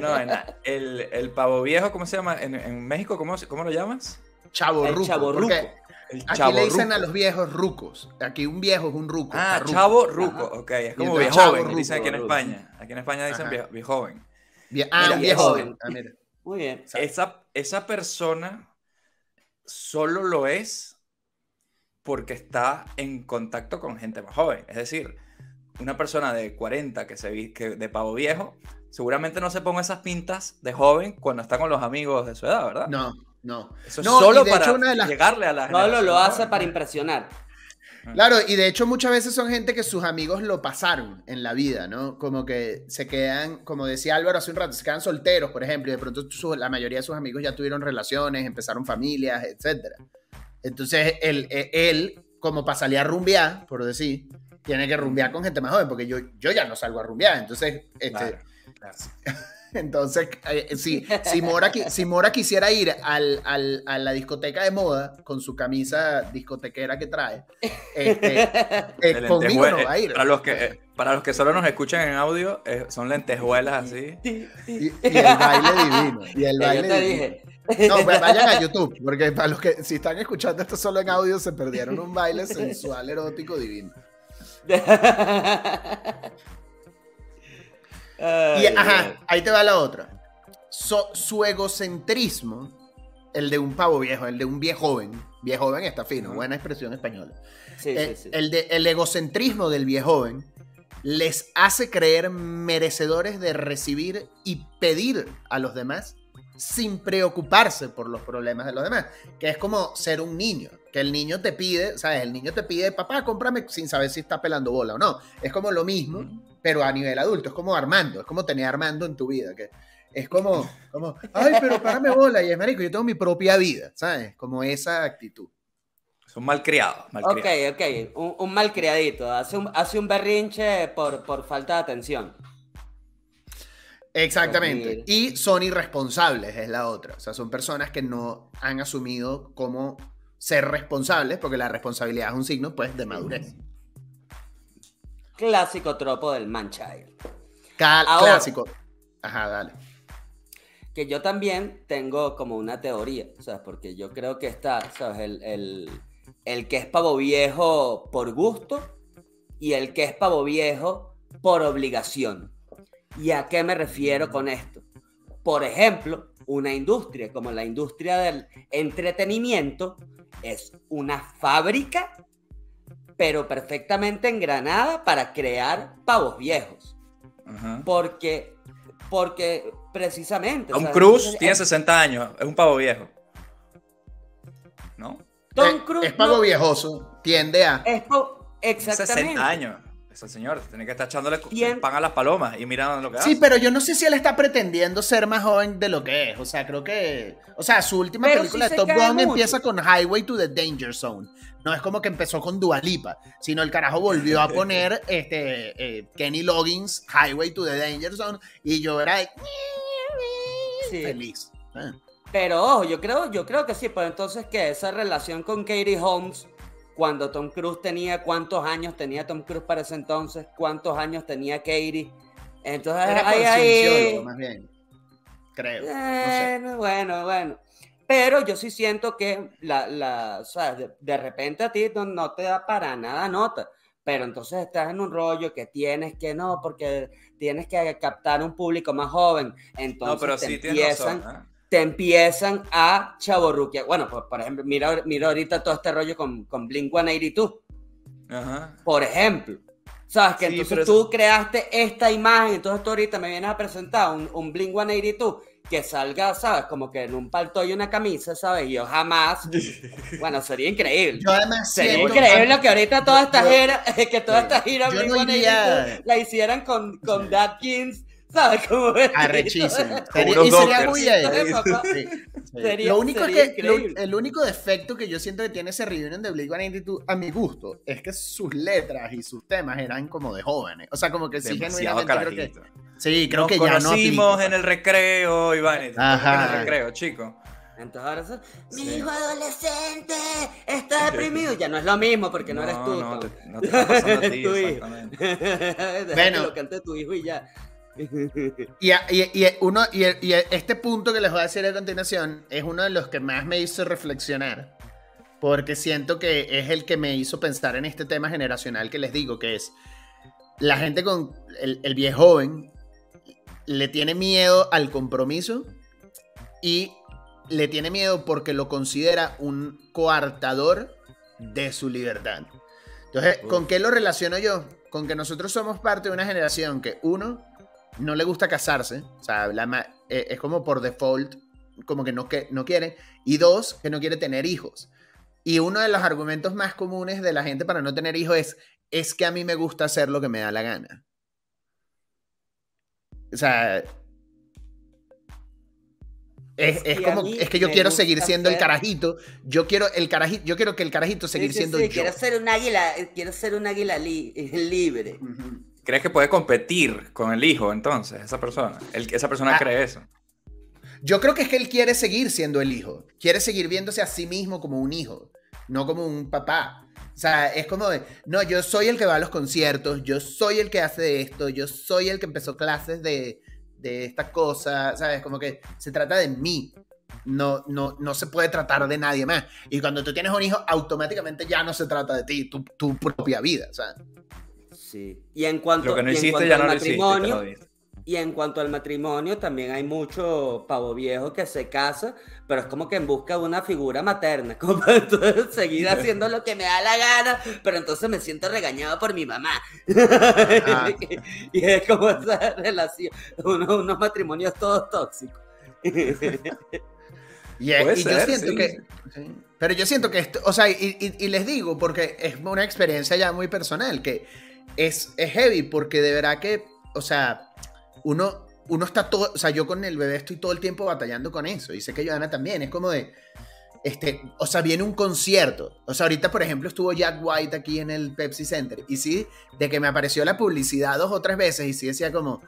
Vaina. El, el pavo viejo, ¿cómo se llama? En, en México, ¿cómo, ¿cómo lo llamas? Chavo El ruco. chavorruco. porque El Aquí chavo le dicen ruco. a los viejos rucos. Aquí un viejo es un ruco. Ah, ruco. chavo ruco, Ajá. ok. Es como entonces viejo chavo joven, ruco, dicen aquí en. España. Aquí en España dicen Ajá. viejo, viejo joven. Vie- ah, Mira, un viejo joven. joven. Ah, mira. Muy bien. Esa, esa persona solo lo es porque está en contacto con gente más joven. Es decir, una persona de 40 que se vi- que de pavo viejo, seguramente no se ponga esas pintas de joven cuando está con los amigos de su edad, ¿verdad? No, no. Eso es No, solo para hecho una de las- llegarle a la Solo lo hace para impresionar. Claro, y de hecho muchas veces son gente que sus amigos lo pasaron en la vida, ¿no? Como que se quedan, como decía Álvaro hace un rato, se quedan solteros, por ejemplo, y de pronto su- la mayoría de sus amigos ya tuvieron relaciones, empezaron familias, etc. Entonces, él, eh, él, como para salir a rumbear, por decir, tiene que rumbear con gente más joven, porque yo, yo ya no salgo a rumbear. Entonces, este, Claro, claro. entonces, eh, si, si, Mora, si Mora quisiera ir al- al- a la discoteca de moda con su camisa discotequera que trae, este, eh, conmigo no va a ir. Para los que, eh, para los que solo nos escuchan en audio, eh, son lentejuelas así. Y, y el baile divino. Y el baile yo te divino. dije. No, pues vayan a YouTube, porque para los que si están escuchando esto solo en audio, se perdieron un baile sensual, erótico, divino. Y ajá, ahí te va la otra. So- su egocentrismo, el de un pavo viejo, el de un viejo joven. Viejo joven está fino, buena expresión española. Sí, Eh, sí, sí. El, de, el egocentrismo del viejo joven les hace creer merecedores de recibir y pedir a los demás sin preocuparse por los problemas de los demás, que es como ser un niño, que el niño te pide, ¿sabes? El niño te pide, papá, cómprame sin saber si está pelando bola o no. Es como lo mismo, pero a nivel adulto, es como Armando, es como tener a Armando en tu vida, que es como, como ay, pero párame bola, y es marico, yo tengo mi propia vida, ¿sabes? Como esa actitud. Son malcriados. Ok, malcriados. ok. Un, un malcriadito. Hace un, hace un berrinche por, por falta de atención. Exactamente. Y son irresponsables, es la otra. O sea, son personas que no han asumido cómo ser responsables, porque la responsabilidad es un signo, pues, de madurez. Clásico tropo del manchild. Cal- Ahora- clásico. Ajá, dale. Que yo también tengo como una teoría, ¿sabes? Porque yo creo que está, ¿sabes? El, el, el que es pavo viejo por gusto y el que es pavo viejo por obligación. ¿Y a qué me refiero con esto? Por ejemplo, una industria como la industria del entretenimiento es una fábrica, pero perfectamente engranada para crear pavos viejos. Porque, porque precisamente... Tom. Cruise tiene es- 60 años, es un pavo viejo. ¿No? Tom Eh, Cruise es pago no- viejoso, tiende a. es pavo- exactamente. 60 años. Ese señor tiene que estar echándole Tien- pan a las palomas y mirando lo que Sí, hace. pero yo no sé si él está pretendiendo ser más joven de lo que es. O sea, creo que. O sea, su última Pero película sí de Top Gun empieza con Highway to the Danger Zone. No es como que empezó con Dualipa, sino el carajo volvió a poner este, eh, Kenny Loggins, Highway to the Danger Zone, y yo era Sí. feliz. Ah. Pero ojo, yo creo, yo creo que sí, pues entonces que esa relación con Katie Holmes, cuando Tom Cruise tenía, ¿cuántos años tenía Tom Cruise para ese entonces? ¿Cuántos años tenía Katie? Entonces Era ahí, concienciólogo, ahí, más bien. Creo. No sé. Bueno, bueno, bueno. Pero yo sí siento que la, la, ¿sabes? De, de repente a ti no, no te da para nada nota. Pero entonces estás en un rollo que tienes que no, porque tienes que captar un público más joven. Entonces no, pero te sí tienes empiezan, razón. ¿eh? Te empiezan a chaborruquear. Bueno, pues por ejemplo, mira, mira ahorita todo este rollo con, con Blink 182 Ajá. por ejemplo. ¿Sabes? Que Sí, entonces pero tú creaste esta imagen, entonces tú ahorita me vienes a presentar un, un Blink 182 que salga, ¿sabes? Como que en un palto y una camisa, ¿sabes? Y yo jamás, bueno, sería increíble. Yo además Sería siento- increíble que ahorita toda esta Yo- gira, que toda esta gira Yo no 182 iría- la hicieran con, con Dad Kings, ¿sabes? Como Arrechísimo. Sería- y sería muy. Sí, sí. Sería- lo único es que lo- el único defecto que yo siento que tiene ese reunion de Blink-182 a mi gusto es que sus letras y sus temas eran como de jóvenes. O sea, como que sí Demasiado genuinamente creo que carajito. sí, creo Nos que ya no conocimos aplica. en el recreo, Iván. Ajá. En el recreo, chico. Entonces ahora son, mi Sí. hijo adolescente está deprimido. Ya no es lo mismo porque no, eres tú. No, te, no te está pasando a Es ti, tu hijo. exactamente. Bueno. que lo cante tu hijo y ya. Y, a- y- y uno, y, y este punto que les voy a decir a continuación es uno de los que más me hizo reflexionar. Porque siento que es el que me hizo pensar en este tema generacional que les digo, que es la gente con el, el viejo joven le tiene miedo al compromiso y le tiene miedo porque lo considera un coartador de su libertad. Entonces, ¿con qué lo relaciono yo? Con que nosotros somos parte de una generación que, uno, no le gusta casarse, o sea, la ma- eh, es como por default, como que no, que no quiere, y dos, que no quiere tener hijos. Y uno de los argumentos más comunes de la gente para no tener hijos es, es que a mí me gusta hacer lo que me da la gana. O sea, es, Es como, es que yo quiero seguir siendo el carajito, yo quiero el carajito, yo quiero que el carajito seguir Sí, sí, siendo sí, yo. Quiero ser un águila, quiero ser un águila li- libre. Ujú. ¿Crees que puede competir con el hijo entonces, esa persona? El- esa persona Ah. cree eso. Yo creo que es que él quiere seguir siendo el hijo. Quiere seguir viéndose a sí mismo como un hijo, no como un papá. O sea, es como de, no, yo soy el que va a los conciertos, yo soy el que hace esto, yo soy el que empezó clases de, de esta cosa, ¿sabes? Como que se trata de mí. No, no, no se puede tratar de nadie más. Y cuando tú tienes un hijo, automáticamente ya no se trata de ti, tu, tu propia vida. Sea, Sí. Y en cuanto, Lo que no y en hiciste cuanto ya al no lo hiciste. matrimonio, jodiste. Y en cuanto al matrimonio, también hay mucho pavo viejo que se casa, pero es como que en busca de una figura materna, como entonces seguir haciendo lo que me da la gana, pero entonces me siento regañado por mi mamá. y es como esa relación, uno- unos matrimonios todos tóxicos. Y, y yo ser, siento sí. que. sí. Pero yo siento que esto. O sea, y, y- y les digo, porque es una experiencia ya muy personal, que es, es heavy, porque de verdad que. O sea, uno, uno está todo. O sea, yo con el bebé estoy todo el tiempo batallando con eso. Y sé que Johanna también. Es como de. Este, o sea, viene un concierto. O sea, ahorita, por ejemplo, estuvo Jack White aquí en el Pepsi Center. Y sí, de que me apareció la publicidad dos o tres veces. Y sí decía como.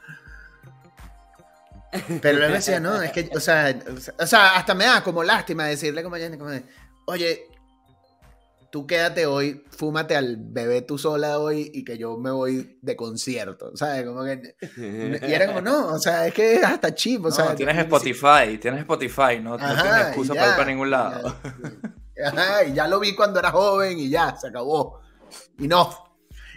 Pero luego decía, no, es que, o sea, o sea, hasta me da como lástima decirle como, como de, oye, tú quédate hoy, fúmate al bebé tú sola hoy y que yo me voy de concierto, ¿sabes? Como que, y era como, no, o sea, es que es hasta chip, o sea. Tienes Spotify, tienes Spotify, no, no tienes excusa y para ir ya, para ningún lado. ya. Ajá, y ya lo vi cuando era joven y ya, se acabó. Y no.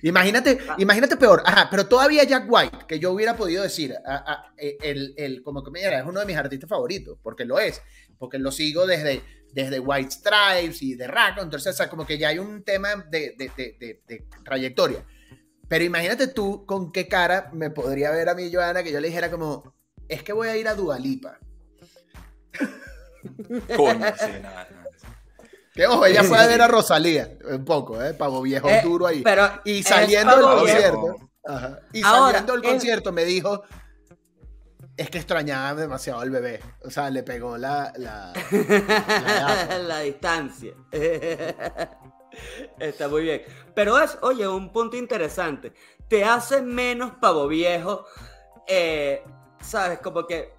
Imagínate, Ah. imagínate peor. Ajá, pero todavía Jack White, que yo hubiera podido decir, a- a- eh, el, el- como que me dijera, es uno de mis artistas favoritos, porque lo es, porque lo sigo desde, desde White Stripes y de Rack, entonces, o sea, como que ya hay un tema de, de- de- de- de trayectoria. Pero imagínate tú con qué cara me podría ver a mí, Joana, que yo le dijera como, es que voy a ir a Dualipa. Coño, sí, nada, nada. Que ojo, ella fue a ver a Rosalía, un poco, ¿eh? Pavo viejo Eh, duro ahí. Pero Y saliendo del concierto, ajá, y Ahora, saliendo del es- concierto me dijo, es que extrañaba demasiado al bebé. O sea, le pegó la... la, la- la distancia. Está muy bien. Pero es, oye, un punto interesante. Te hace menos pavo viejo, eh, ¿sabes? Como que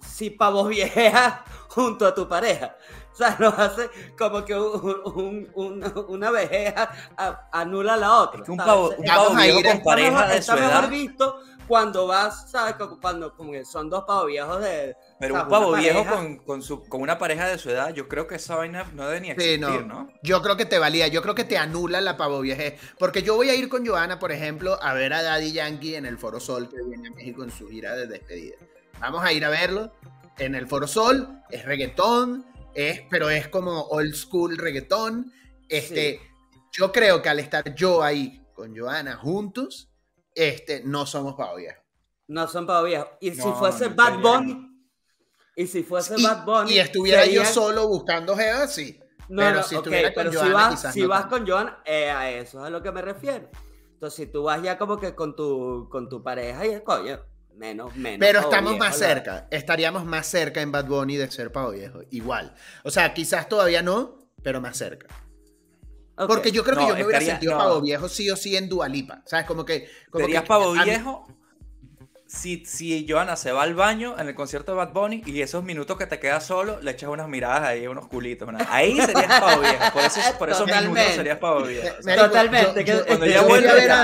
si pavo vieja junto a tu pareja. O sea, nos hace como que un- un- un- una vejeja a- anula a la otra. Es que un pavo, un Está pavo viejo con está pareja mejor, de está su mejor edad, visto cuando vas, ¿sabes? Como cuando como que son dos pavos viejos de... pero o sea, un pavo viejo con, con, su, con una pareja de su edad, yo creo que esa vaina no debe ni Sí, existir, no. ¿no? Yo creo que te valía, yo creo que te anula la pavo vieje. Porque yo voy a ir con Joana, por ejemplo, a ver a Daddy Yankee en el Foro Sol, que viene a México en su gira de despedida. Vamos a ir a verlo en el Foro Sol, es reggaetón, es, pero es como old school reggaetón. Este, Yo creo que al estar yo ahí con Joana juntos, este, no somos pavo viejo. No son pavos viejos. Y si No, fuese no Bad Bunny, y si fuese Y, Bad Bunny, y estuviera yo serían- solo buscando Jeva, sí. No, pero no, si ok, estuviera con pero si Joana, vas, si no vas con Joana, eh, a eso es a lo que me refiero. Entonces, si tú vas ya como que con tu, con tu pareja, y es coño, menos, menos. Pero pavo estamos viejo, más la- cerca. Estaríamos más cerca en Bad Bunny de ser pavo viejo. Igual. O sea, quizás todavía no, pero más cerca. Ok. Porque yo creo que No, yo me hubiera estaría- sentido no. pavo viejo sí o sí en Dualipa. ¿Sabes? Como que. Como ¿Serías que- pavo a mí- viejo? Si, si Johanna se va al baño en el concierto de Bad Bunny y esos minutos que te quedas solo, le echas unas miradas ahí, unos culitos. ¿no? Ahí serías pavo viejo. Por, eso, por esos Totalmente. minutos serías pavo viejo. o sea, Marico, Totalmente, yo- que- yo- cuando yo ya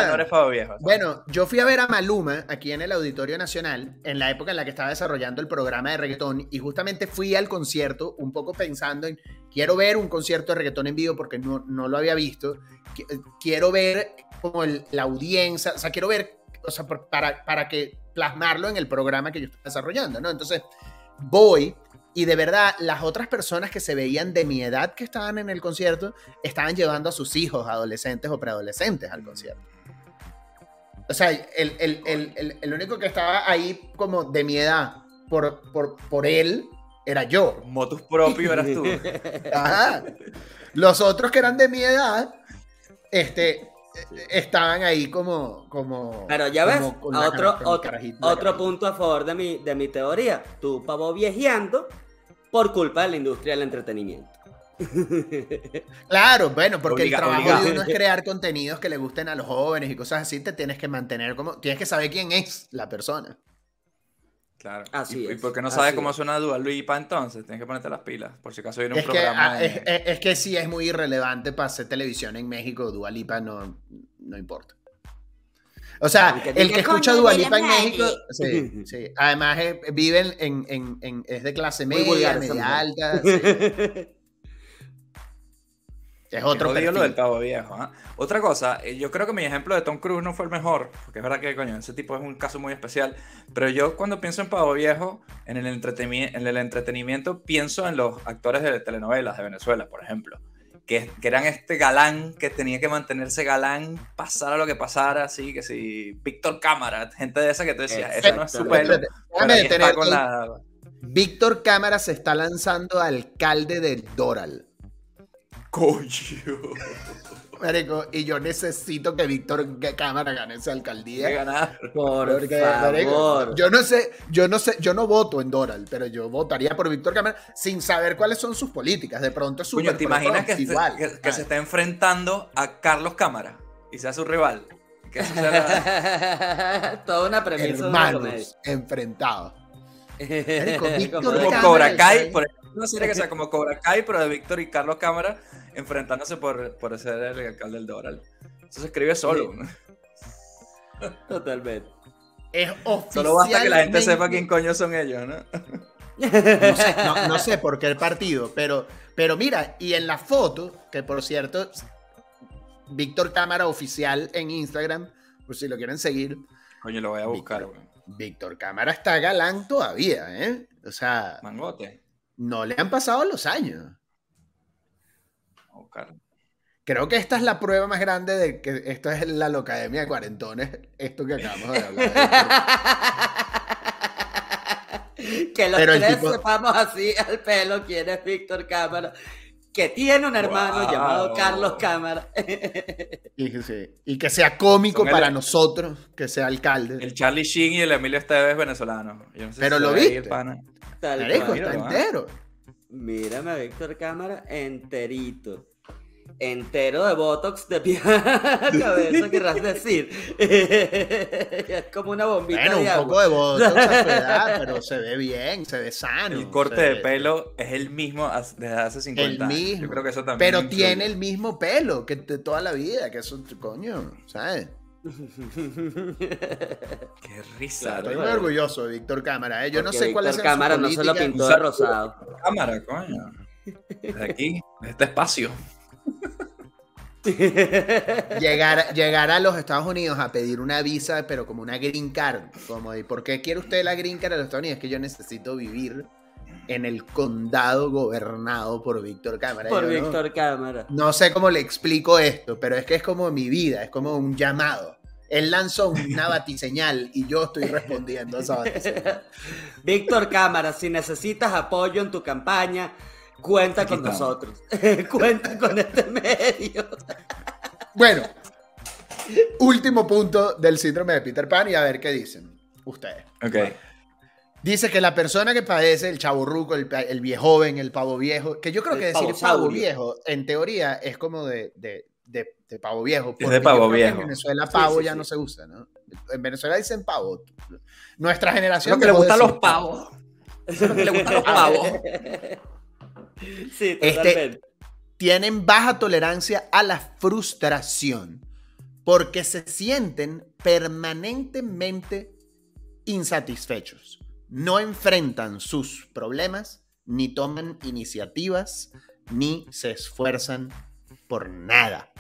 a no eres pavo viejo. o sea. Bueno, yo fui a ver a Maluma aquí en el Auditorio Nacional en la época en la que estaba desarrollando el programa de reggaetón y justamente fui al concierto un poco pensando en quiero ver un concierto de reggaetón en vivo porque no, no lo había visto, Qui- quiero ver como el- la audiencia, o sea, quiero ver, o sea, para, para que plasmarlo en el programa que yo estoy desarrollando, ¿no? Entonces voy y de verdad las otras personas que se veían de mi edad que estaban en el concierto estaban llevando a sus hijos, adolescentes o preadolescentes al concierto. O sea, el, el- el- el- el único que estaba ahí como de mi edad por, por, por él era yo. Motus propio eras tú. Ajá. Los otros que eran de mi edad, este, estaban ahí como, como. Pero ya ves, como otro, otro, otro punto a favor de mi, de mi teoría. Tú, pavo, viejeando por culpa de la industria del entretenimiento. Claro, bueno, porque Obliga- el trabajo de uno es crear contenidos que le gusten a los jóvenes y cosas así. Te tienes que mantener como. Tienes que saber quién es la persona. Claro. Así ¿Y, y es, por qué no sabes cómo es. suena Dua Lipa entonces? Tienes que ponerte las pilas. Por si acaso viene un Es que, programa. ah, de- es, es- es que sí es muy irrelevante para hacer televisión en México. Dualipa no, no importa. O sea, el que escucha "Coño, Dualipa en México, Levy". sí, sí. Además eh, viven en, en- en- es de clase media, media alta. sí. Es otro jodido lo perfil. del pavo viejo. ¿ah? Otra cosa, eh, yo creo que mi ejemplo de Tom Cruise no fue el mejor, porque es verdad que, coño, ese tipo es un caso muy especial, pero yo cuando pienso en pavo viejo, en el, entretenimi- en el entretenimiento, pienso en los actores de telenovelas de Venezuela, por ejemplo, que, que eran este galán que tenía que mantenerse galán, pasara lo que pasara, así que si Víctor Cámara, gente de esa que tú decías, eso no es la... Víctor Cámara se está lanzando a alcalde del Doral. Coño, Marico, y yo necesito que Víctor Cámara gane esa que alcaldía. ganar. Por Porque, marico, favor. yo no sé, yo no sé, yo no voto en Doral, pero yo votaría por Víctor Cámara sin saber cuáles son sus políticas. De pronto es Coño, ¿te imaginas que, Trump, se- igual. que- que se está enfrentando a Carlos Cámara y sea su rival? Que la- Toda una premisa hermanos enfrentados. Víctor como Cámara Cobra Kai. por ejemplo, una serie que sea como Cobra Kai, pero de Víctor y Carlos Cámara enfrentándose por, por ser el alcalde del Doral. Eso se escribe solo. Sí. Totalmente. Es Solo basta que la gente sepa quién coño son ellos, ¿no? No sé, no, no sé por qué el partido, pero, pero mira, y en la foto, que por cierto, Víctor Cámara oficial en Instagram, por si lo quieren seguir, Coño, lo voy a buscar, Víctor. Víctor Cámara está galán todavía, ¿eh? O sea, Mangote. No le han pasado los años. Buscar. Creo que esta es la prueba más grande de que esto es la locademia de cuarentones, esto que acabamos de hablar. que los Pero el tres tipo- sepamos así al pelo quién es Víctor Cámara, que tiene un hermano Wow. llamado Carlos Cámara. Y, sí, y que sea cómico Son el- para nosotros, que sea alcalde. El Charlie Sheen y el Emilio Esteves venezolano. Yo no sé Pero si lo viste. Tal Marico, cual. está míralo, ah. entero. Mírame a Víctor Cámara enterito. Entero de Botox de pie a cabeza, querrás decir. es como una bombita Bueno, de un agua. poco de voz a su edad, pero se ve bien, se ve sano. El corte de ve- pelo es el mismo desde hace 50 El años. mismo. Yo creo que eso también. Pero tiene el mismo pelo que de toda la vida, que eso, coño, ¿sabes? Qué risa. Claro, Estoy muy orgulloso de Víctor Cámara. ¿eh? Yo no sé cuál es Cámara no se lo pintó de rosado. Cámara, coño. Desde aquí, de este espacio. Llegar, llegar a los Estados Unidos a pedir una visa, pero como una green card. Como de, ¿por qué quiere usted la green card de los Estados Unidos? Es que yo necesito vivir en el condado gobernado por Víctor Cámara. Por no- Víctor Cámara. No sé cómo le explico esto, pero es que es como mi vida, es como un llamado. Él lanzó una batiseñal y yo estoy respondiendo a esa batiseñal. Víctor Cámara, si necesitas apoyo en tu campaña, cuenta Aquí con estamos. nosotros. cuenta con este medio. Bueno, último punto del síndrome de Peter Pan y a ver qué dicen ustedes. Ok. Dice que la persona que padece el chaburruco, el, el viejoven, el pavo viejo, que yo creo El que decir pavo viejo, en teoría, es como de, de, de- de pavo viejo. de porque yo pavo viejo. En Venezuela pavo sí, ya sí. no se usa, ¿no? En Venezuela dicen pavo. Nuestra generación. Lo que le de gustan los pavos. Eso es lo que le gustan los pavos. Sí, Este- totalmente. tienen baja tolerancia a la frustración porque se sienten permanentemente insatisfechos. No enfrentan sus problemas, ni toman iniciativas, ni se esfuerzan por nada.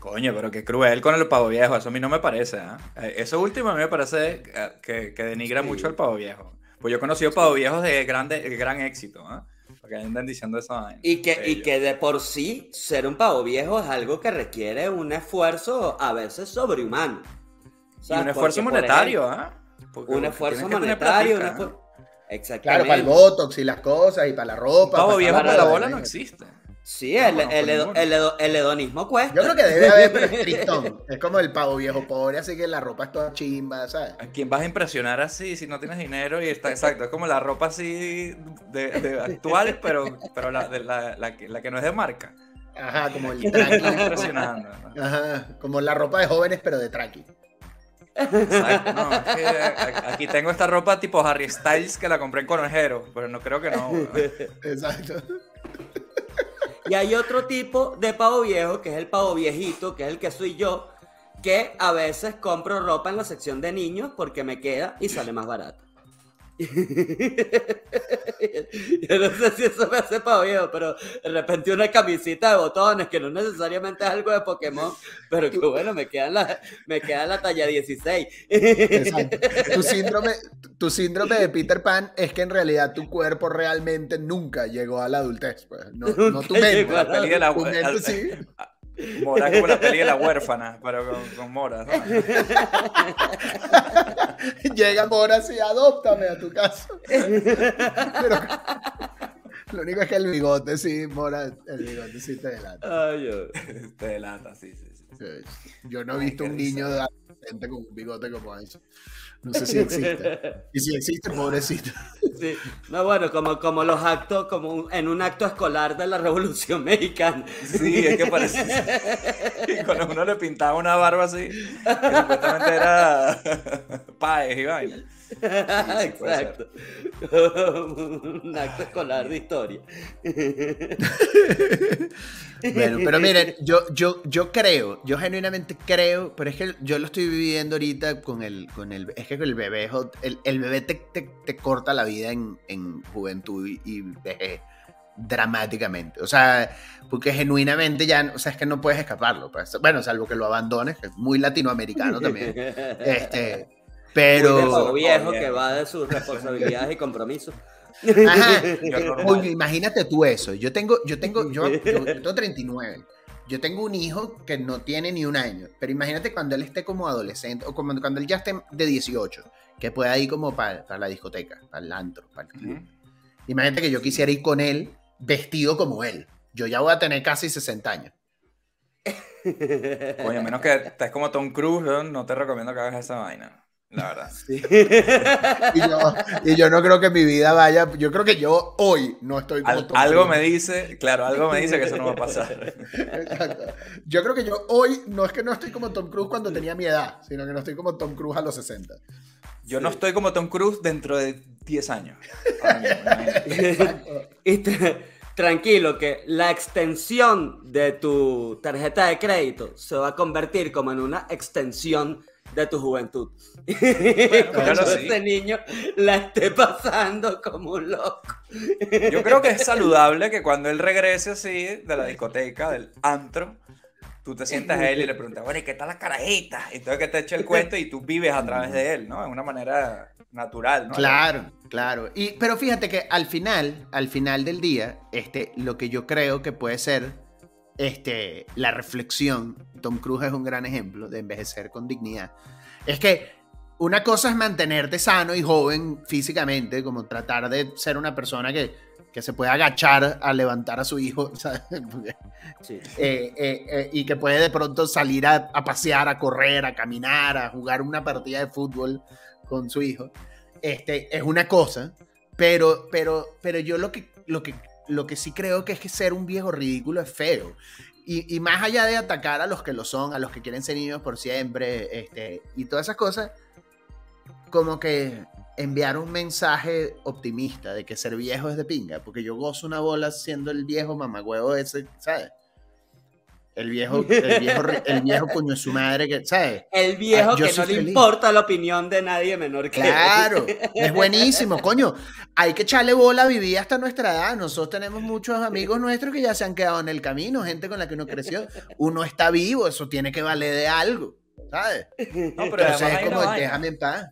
Coño, pero qué cruel con el pavo viejo. Eso a mí no me parece. ¿ah? Eh, Eso último a mí me parece eh, que, que denigra Sí. mucho al pavo viejo. Pues yo he conocido pavo viejos de grande, de gran éxito. ¿ah? Porque andan diciendo eso. Y que, y que de por sí ser un pavo viejo es algo que requiere un esfuerzo a veces sobrehumano. O Y un esfuerzo monetario. ejemplo, ¿ah? Porque Un esfuerzo monetario. un platica, ¿ah? esfuer- Claro, Exactamente. para el botox y las cosas y para la ropa. Pavo para viejo para la bola ¿eh? no existe. Sí, el, No, el, el el hedonismo cuesta. Yo creo que debe haber, pero es tristón. Es como el pavo viejo pobre, así que la ropa es toda chimba, ¿sabes? ¿A quién vas a impresionar así si no tienes dinero? Y está exacto, es como la ropa así de, de actual, pero, pero la, de la, la que, la que no es de marca. Ajá, como el traqui. Ajá, como la ropa de jóvenes, pero de traqui. Exacto, no, es que aquí tengo esta ropa tipo Harry Styles que la compré en Conejero, pero no creo que no. Exacto. Y hay otro tipo de pavo viejo, que es el pavo viejito, que es el que soy yo, que a veces compro ropa en la sección de niños porque me queda y sale más barato. Yo no sé si eso me hace viejo, pero de repente una camisita de botones que no necesariamente es algo de Pokémon, pero que bueno, me queda la, me queda la talla 16. Exacto. Tu síndrome, tu síndrome de Peter Pan es que en realidad tu cuerpo realmente nunca llegó a la adultez. Pues. No, no tu mente. La de la sí. Mora como la peli de la huérfana, pero con, con moras. ¿no? Llega Mora así, adóptame a tu casa. Pero lo único es que el bigote sí, Mora, el bigote sí te delata. Ay, yo- Te delata, sí, sí, sí. Yo no he visto un niño de adolescente con un bigote como ese. No sé si existe. Y si existe, pobrecito. Sí. No, bueno, como, como los actos, como un- en un acto escolar de la Revolución Mexicana. Sí, es que parece. Y cuando uno le pintaba una barba así, que supuestamente era Paez y vaina. Exacto. un acto escolar de historia. Bueno, pero miren, yo, yo, yo creo, yo genuinamente creo, pero es que yo lo estoy viviendo ahorita con el, con el, es que el bebé, el, el bebé te, te- te corta la vida en, en juventud y, y vejez dramáticamente. O sea, porque genuinamente ya, o sea, es que no puedes escaparlo. pues. Bueno, salvo que lo abandones, que es muy latinoamericano también. Este, pero... Viejo que va de sus responsabilidades y compromisos. Ajá. Oye, imagínate tú eso. Yo tengo, yo tengo, yo, yo- yo tengo 39. Yo tengo un hijo que no tiene ni un año. Pero imagínate cuando él esté como adolescente, o como cuando él ya esté de 18, que pueda ir como para la discoteca, para el antro, para el club. Ujú. Imagínate que yo quisiera ir con él vestido como él. Yo ya voy a tener casi 60 años. Coño, a menos que estés como Tom Cruise, ¿no? no te recomiendo que hagas esa vaina. La verdad. Y yo, y yo no creo que mi vida vaya. Yo creo que yo hoy no estoy como Al- Tom algo me dice, claro, algo me dice que eso no va a pasar. Exacto. Yo creo que yo hoy no es que no estoy como Tom Cruise cuando tenía mi edad, sino que no estoy como Tom Cruise a los 60. Yo no estoy como Tom Cruise dentro de 10 años. Tranquilo, que la extensión de tu tarjeta de crédito se va a convertir como en una extensión de tu juventud. Cuando sí. ese niño la esté pasando como un loco. Yo creo que es saludable que cuando él regrese así de la discoteca, del antro, tú te sientas a él y le preguntas, bueno, ¿y qué tal las carajitas? Y todo que te eche el cuento y tú vives a través de él, ¿no? De una manera natural, ¿no? Claro, claro. Y, pero fíjate que al final, al final del día, este, lo que yo creo que puede ser este, la reflexión, Tom Cruise es un gran ejemplo de envejecer con dignidad, es que una cosa es mantenerte sano y joven físicamente, como tratar de ser una persona que, que se pueda agachar a levantar a su hijo, ¿sabes? Porque- Sí. eh, eh, eh, y que puede de pronto salir a, a pasear, a correr, a caminar, a jugar una partida de fútbol con su hijo, este, es una cosa, pero, pero, pero yo lo que, lo, que, lo que sí creo que es que ser un viejo ridículo es feo. y, y más allá de atacar a los que lo son, a los que quieren ser niños por siempre, este, y todas esas cosas, como que enviar un mensaje optimista de que ser viejo es de pinga, porque yo gozo una bola siendo el viejo mamagüevo ese, ¿sabes? El viejo, el viejo, el viejo coño de su madre, que, ¿sabes? El viejo Ah, yo que no le feliz. importa la opinión de nadie menor que él. Claro, es buenísimo, coño. Hay que echarle bola a vivir hasta nuestra edad. Nosotros tenemos muchos amigos nuestros que ya se han quedado en el camino, gente con la que uno creció. Uno está vivo, eso tiene que valer de algo, ¿sabes? No, pero Entonces es hay una como, déjame en paz.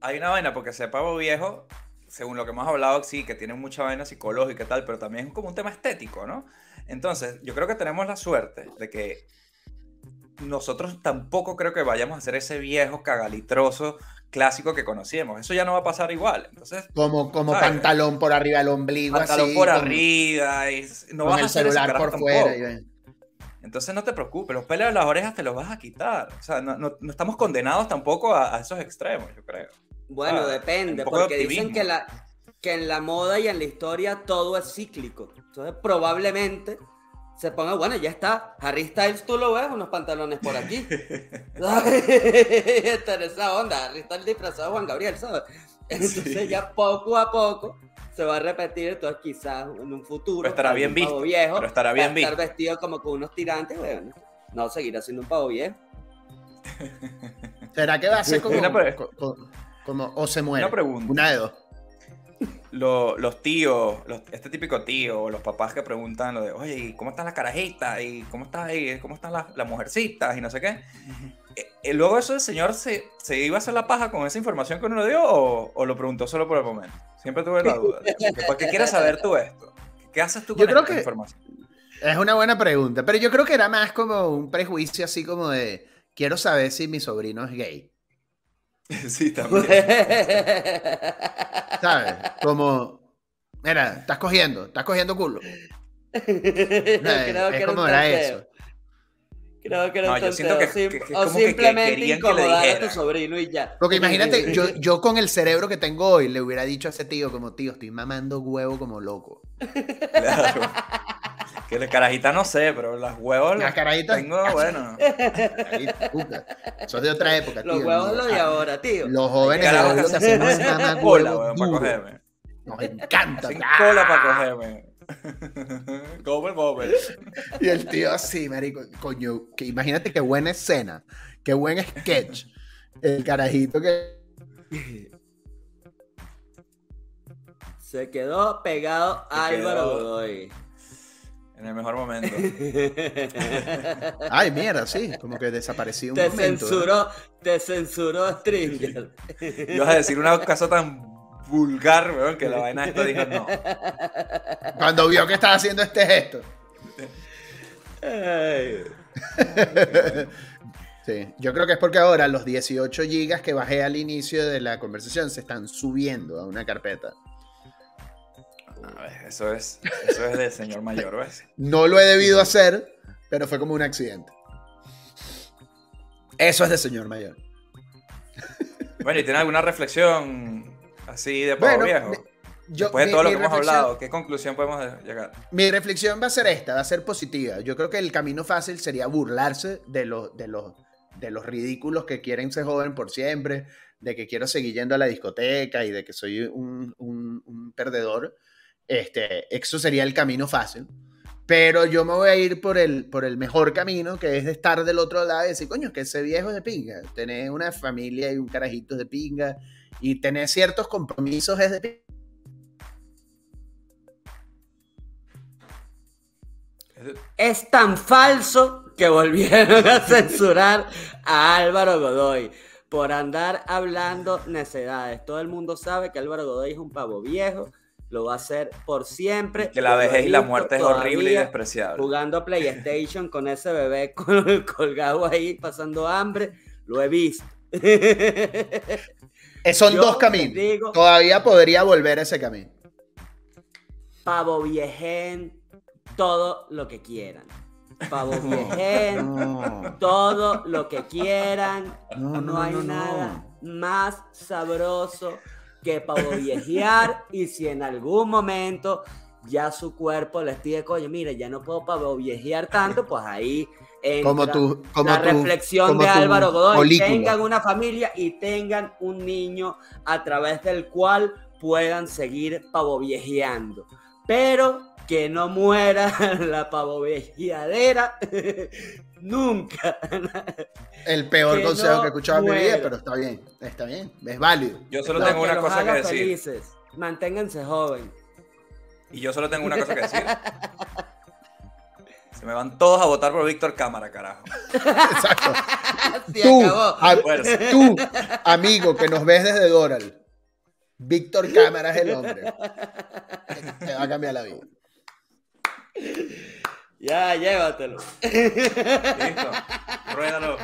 Hay una vaina, porque ese pavo viejo, según lo que hemos hablado, sí, que tiene mucha vaina psicológica y tal, pero también es como un tema estético, ¿no? Entonces, yo creo que tenemos la suerte de que nosotros tampoco creo que vayamos a ser ese viejo cagalitroso clásico que conocíamos. Eso ya no va a pasar igual. Entonces, Como, como ¿Sabes? pantalón por arriba del ombligo, pantalón así. por con- arriba y no con vas a el hacer celular carajo por fuera. Entonces no te preocupes, los pelos de las orejas te los vas a quitar. O sea, no, no- no estamos condenados tampoco a, a esos extremos, yo creo. Bueno, Ah, depende, de porque dicen que, la, que en la moda y en la historia todo es cíclico. Entonces, probablemente se ponga, bueno, ya está. Harry Styles, tú lo ves, unos pantalones por aquí. Está en esa onda. Harry Styles disfrazado de Juan Gabriel, ¿sabes? Entonces, Sí. ya poco a poco se va a repetir. Entonces, quizás en un futuro. Pero estará bien visto, Viejo, pero estará va a bien estar visto. vestido como con unos tirantes. Bueno, no, seguirá siendo un pavo viejo. ¿Será que va a ser como, Una pre- co- co- como- o se muere? Una pregunta. Una de dos. Lo- los tíos, los- este típico tío, los papás que preguntan lo de, oye, ¿y ¿cómo están las carajitas? ¿Y cómo, está, y cómo están las, las mujercitas? Y no sé qué. Eh, eh, luego eso el señor se, se iba a hacer la paja con esa información que uno le dio o, o lo preguntó solo por el momento. Siempre tuve la duda. ¿Por qué quieres saber tú esto? ¿Qué haces tú con Yo creo esta que- información? Es una buena pregunta, pero yo creo que era más como un prejuicio así como de, quiero saber si mi sobrino es gay, sí, también. ¿sabes? Como, mira, estás cogiendo, estás cogiendo culo. Creo es que como era eso. Creo que era No, un yo siento que- sim- que- que o simplemente que incomodar a tu sobrino y ya. Porque imagínate, yo, yo con el cerebro que tengo hoy le hubiera dicho a ese tío como, tío, estoy mamando huevo como loco. Claro. Que las carajitas no sé, pero las huevos Las carajitas, tengo, bueno. es de otra época, tío. Los huevos Los- lo de ahora, tío. Los jóvenes de que hacen cola, weón, para cogerme. Nos encanta. Hacen ¡Ah! cola para cogerme. Gobble, gobble. Y el tío así, marico, coño, que imagínate qué buena escena, qué buen sketch. El carajito que... Se quedó pegado Se Álvaro quedó. Godoy. En el mejor momento. Ay, mierda, sí, como que desapareció un te momento. censuró, te censuró Stringer. Ibas a decir una cosa tan vulgar, weón, que la vaina esta dijo no. Cuando vio que estaba haciendo este gesto. Ay. Sí, yo creo que es porque ahora los 18 gigas que bajé al inicio de la conversación se están subiendo a una carpeta. A ver, eso es, eso es del señor mayor, ¿ves? No lo he debido hacer, pero fue como un accidente. Eso es de señor mayor. Bueno, ¿y tiene alguna reflexión así de pavo Bueno, viejo? Yo, Después de mi- todo lo que hemos hablado, ¿qué conclusión podemos llegar? Mi reflexión va a ser esta, va a ser positiva. Yo creo que el camino fácil sería burlarse de los, de los, de los ridículos que quieren ser joven por siempre, de que quiero seguir yendo a la discoteca y de que soy un, un- un perdedor. Este, eso sería el camino fácil. Pero yo me voy a ir por el, por el mejor camino, que es de estar del otro lado y decir, coño, que ese viejo es de pinga. Tener una familia y un carajito es de pinga. Y tener ciertos compromisos es de pinga. Es tan falso que volvieron a censurar a Álvaro Godoy por andar hablando necedades. Todo el mundo sabe que Álvaro Godoy es un pavo viejo, lo va a hacer por siempre. Que la vejez y la muerte es horrible y despreciable. Jugando PlayStation con ese bebé col- colgado ahí, pasando hambre, lo he visto. Eh, Son Yo dos caminos. digo- Todavía podría volver a ese camino. Pavo viején, todo lo que quieran. Pavo viején, No, todo lo que quieran. no, No, no, hay no, nada no. más sabroso que pavo viejear. y si en algún momento ya su cuerpo les pide, coño, mira, ya no puedo pavoviejear tanto, pues ahí entra Como tu, como la tu- reflexión como de Álvaro Godoy. Tengan una familia y tengan un niño a través del cual puedan seguir pavoviejeando. Pero que no muera la pavoviejeadera nunca. El peor que consejo no que he escuchado en mi vida, pero está bien, está bien, es válido. Yo solo Lo tengo una cosa que decir. felices. Manténganse joven. Y yo solo tengo una cosa que decir. Se me van todos a votar por Víctor Cámara, carajo. Exacto. Se Tú, acabó. a- tú, amigo que nos ves desde Doral, Víctor Cámara es el hombre. Te va a cambiar la vida. Ya, llévatelo. Listo. Ruédalo.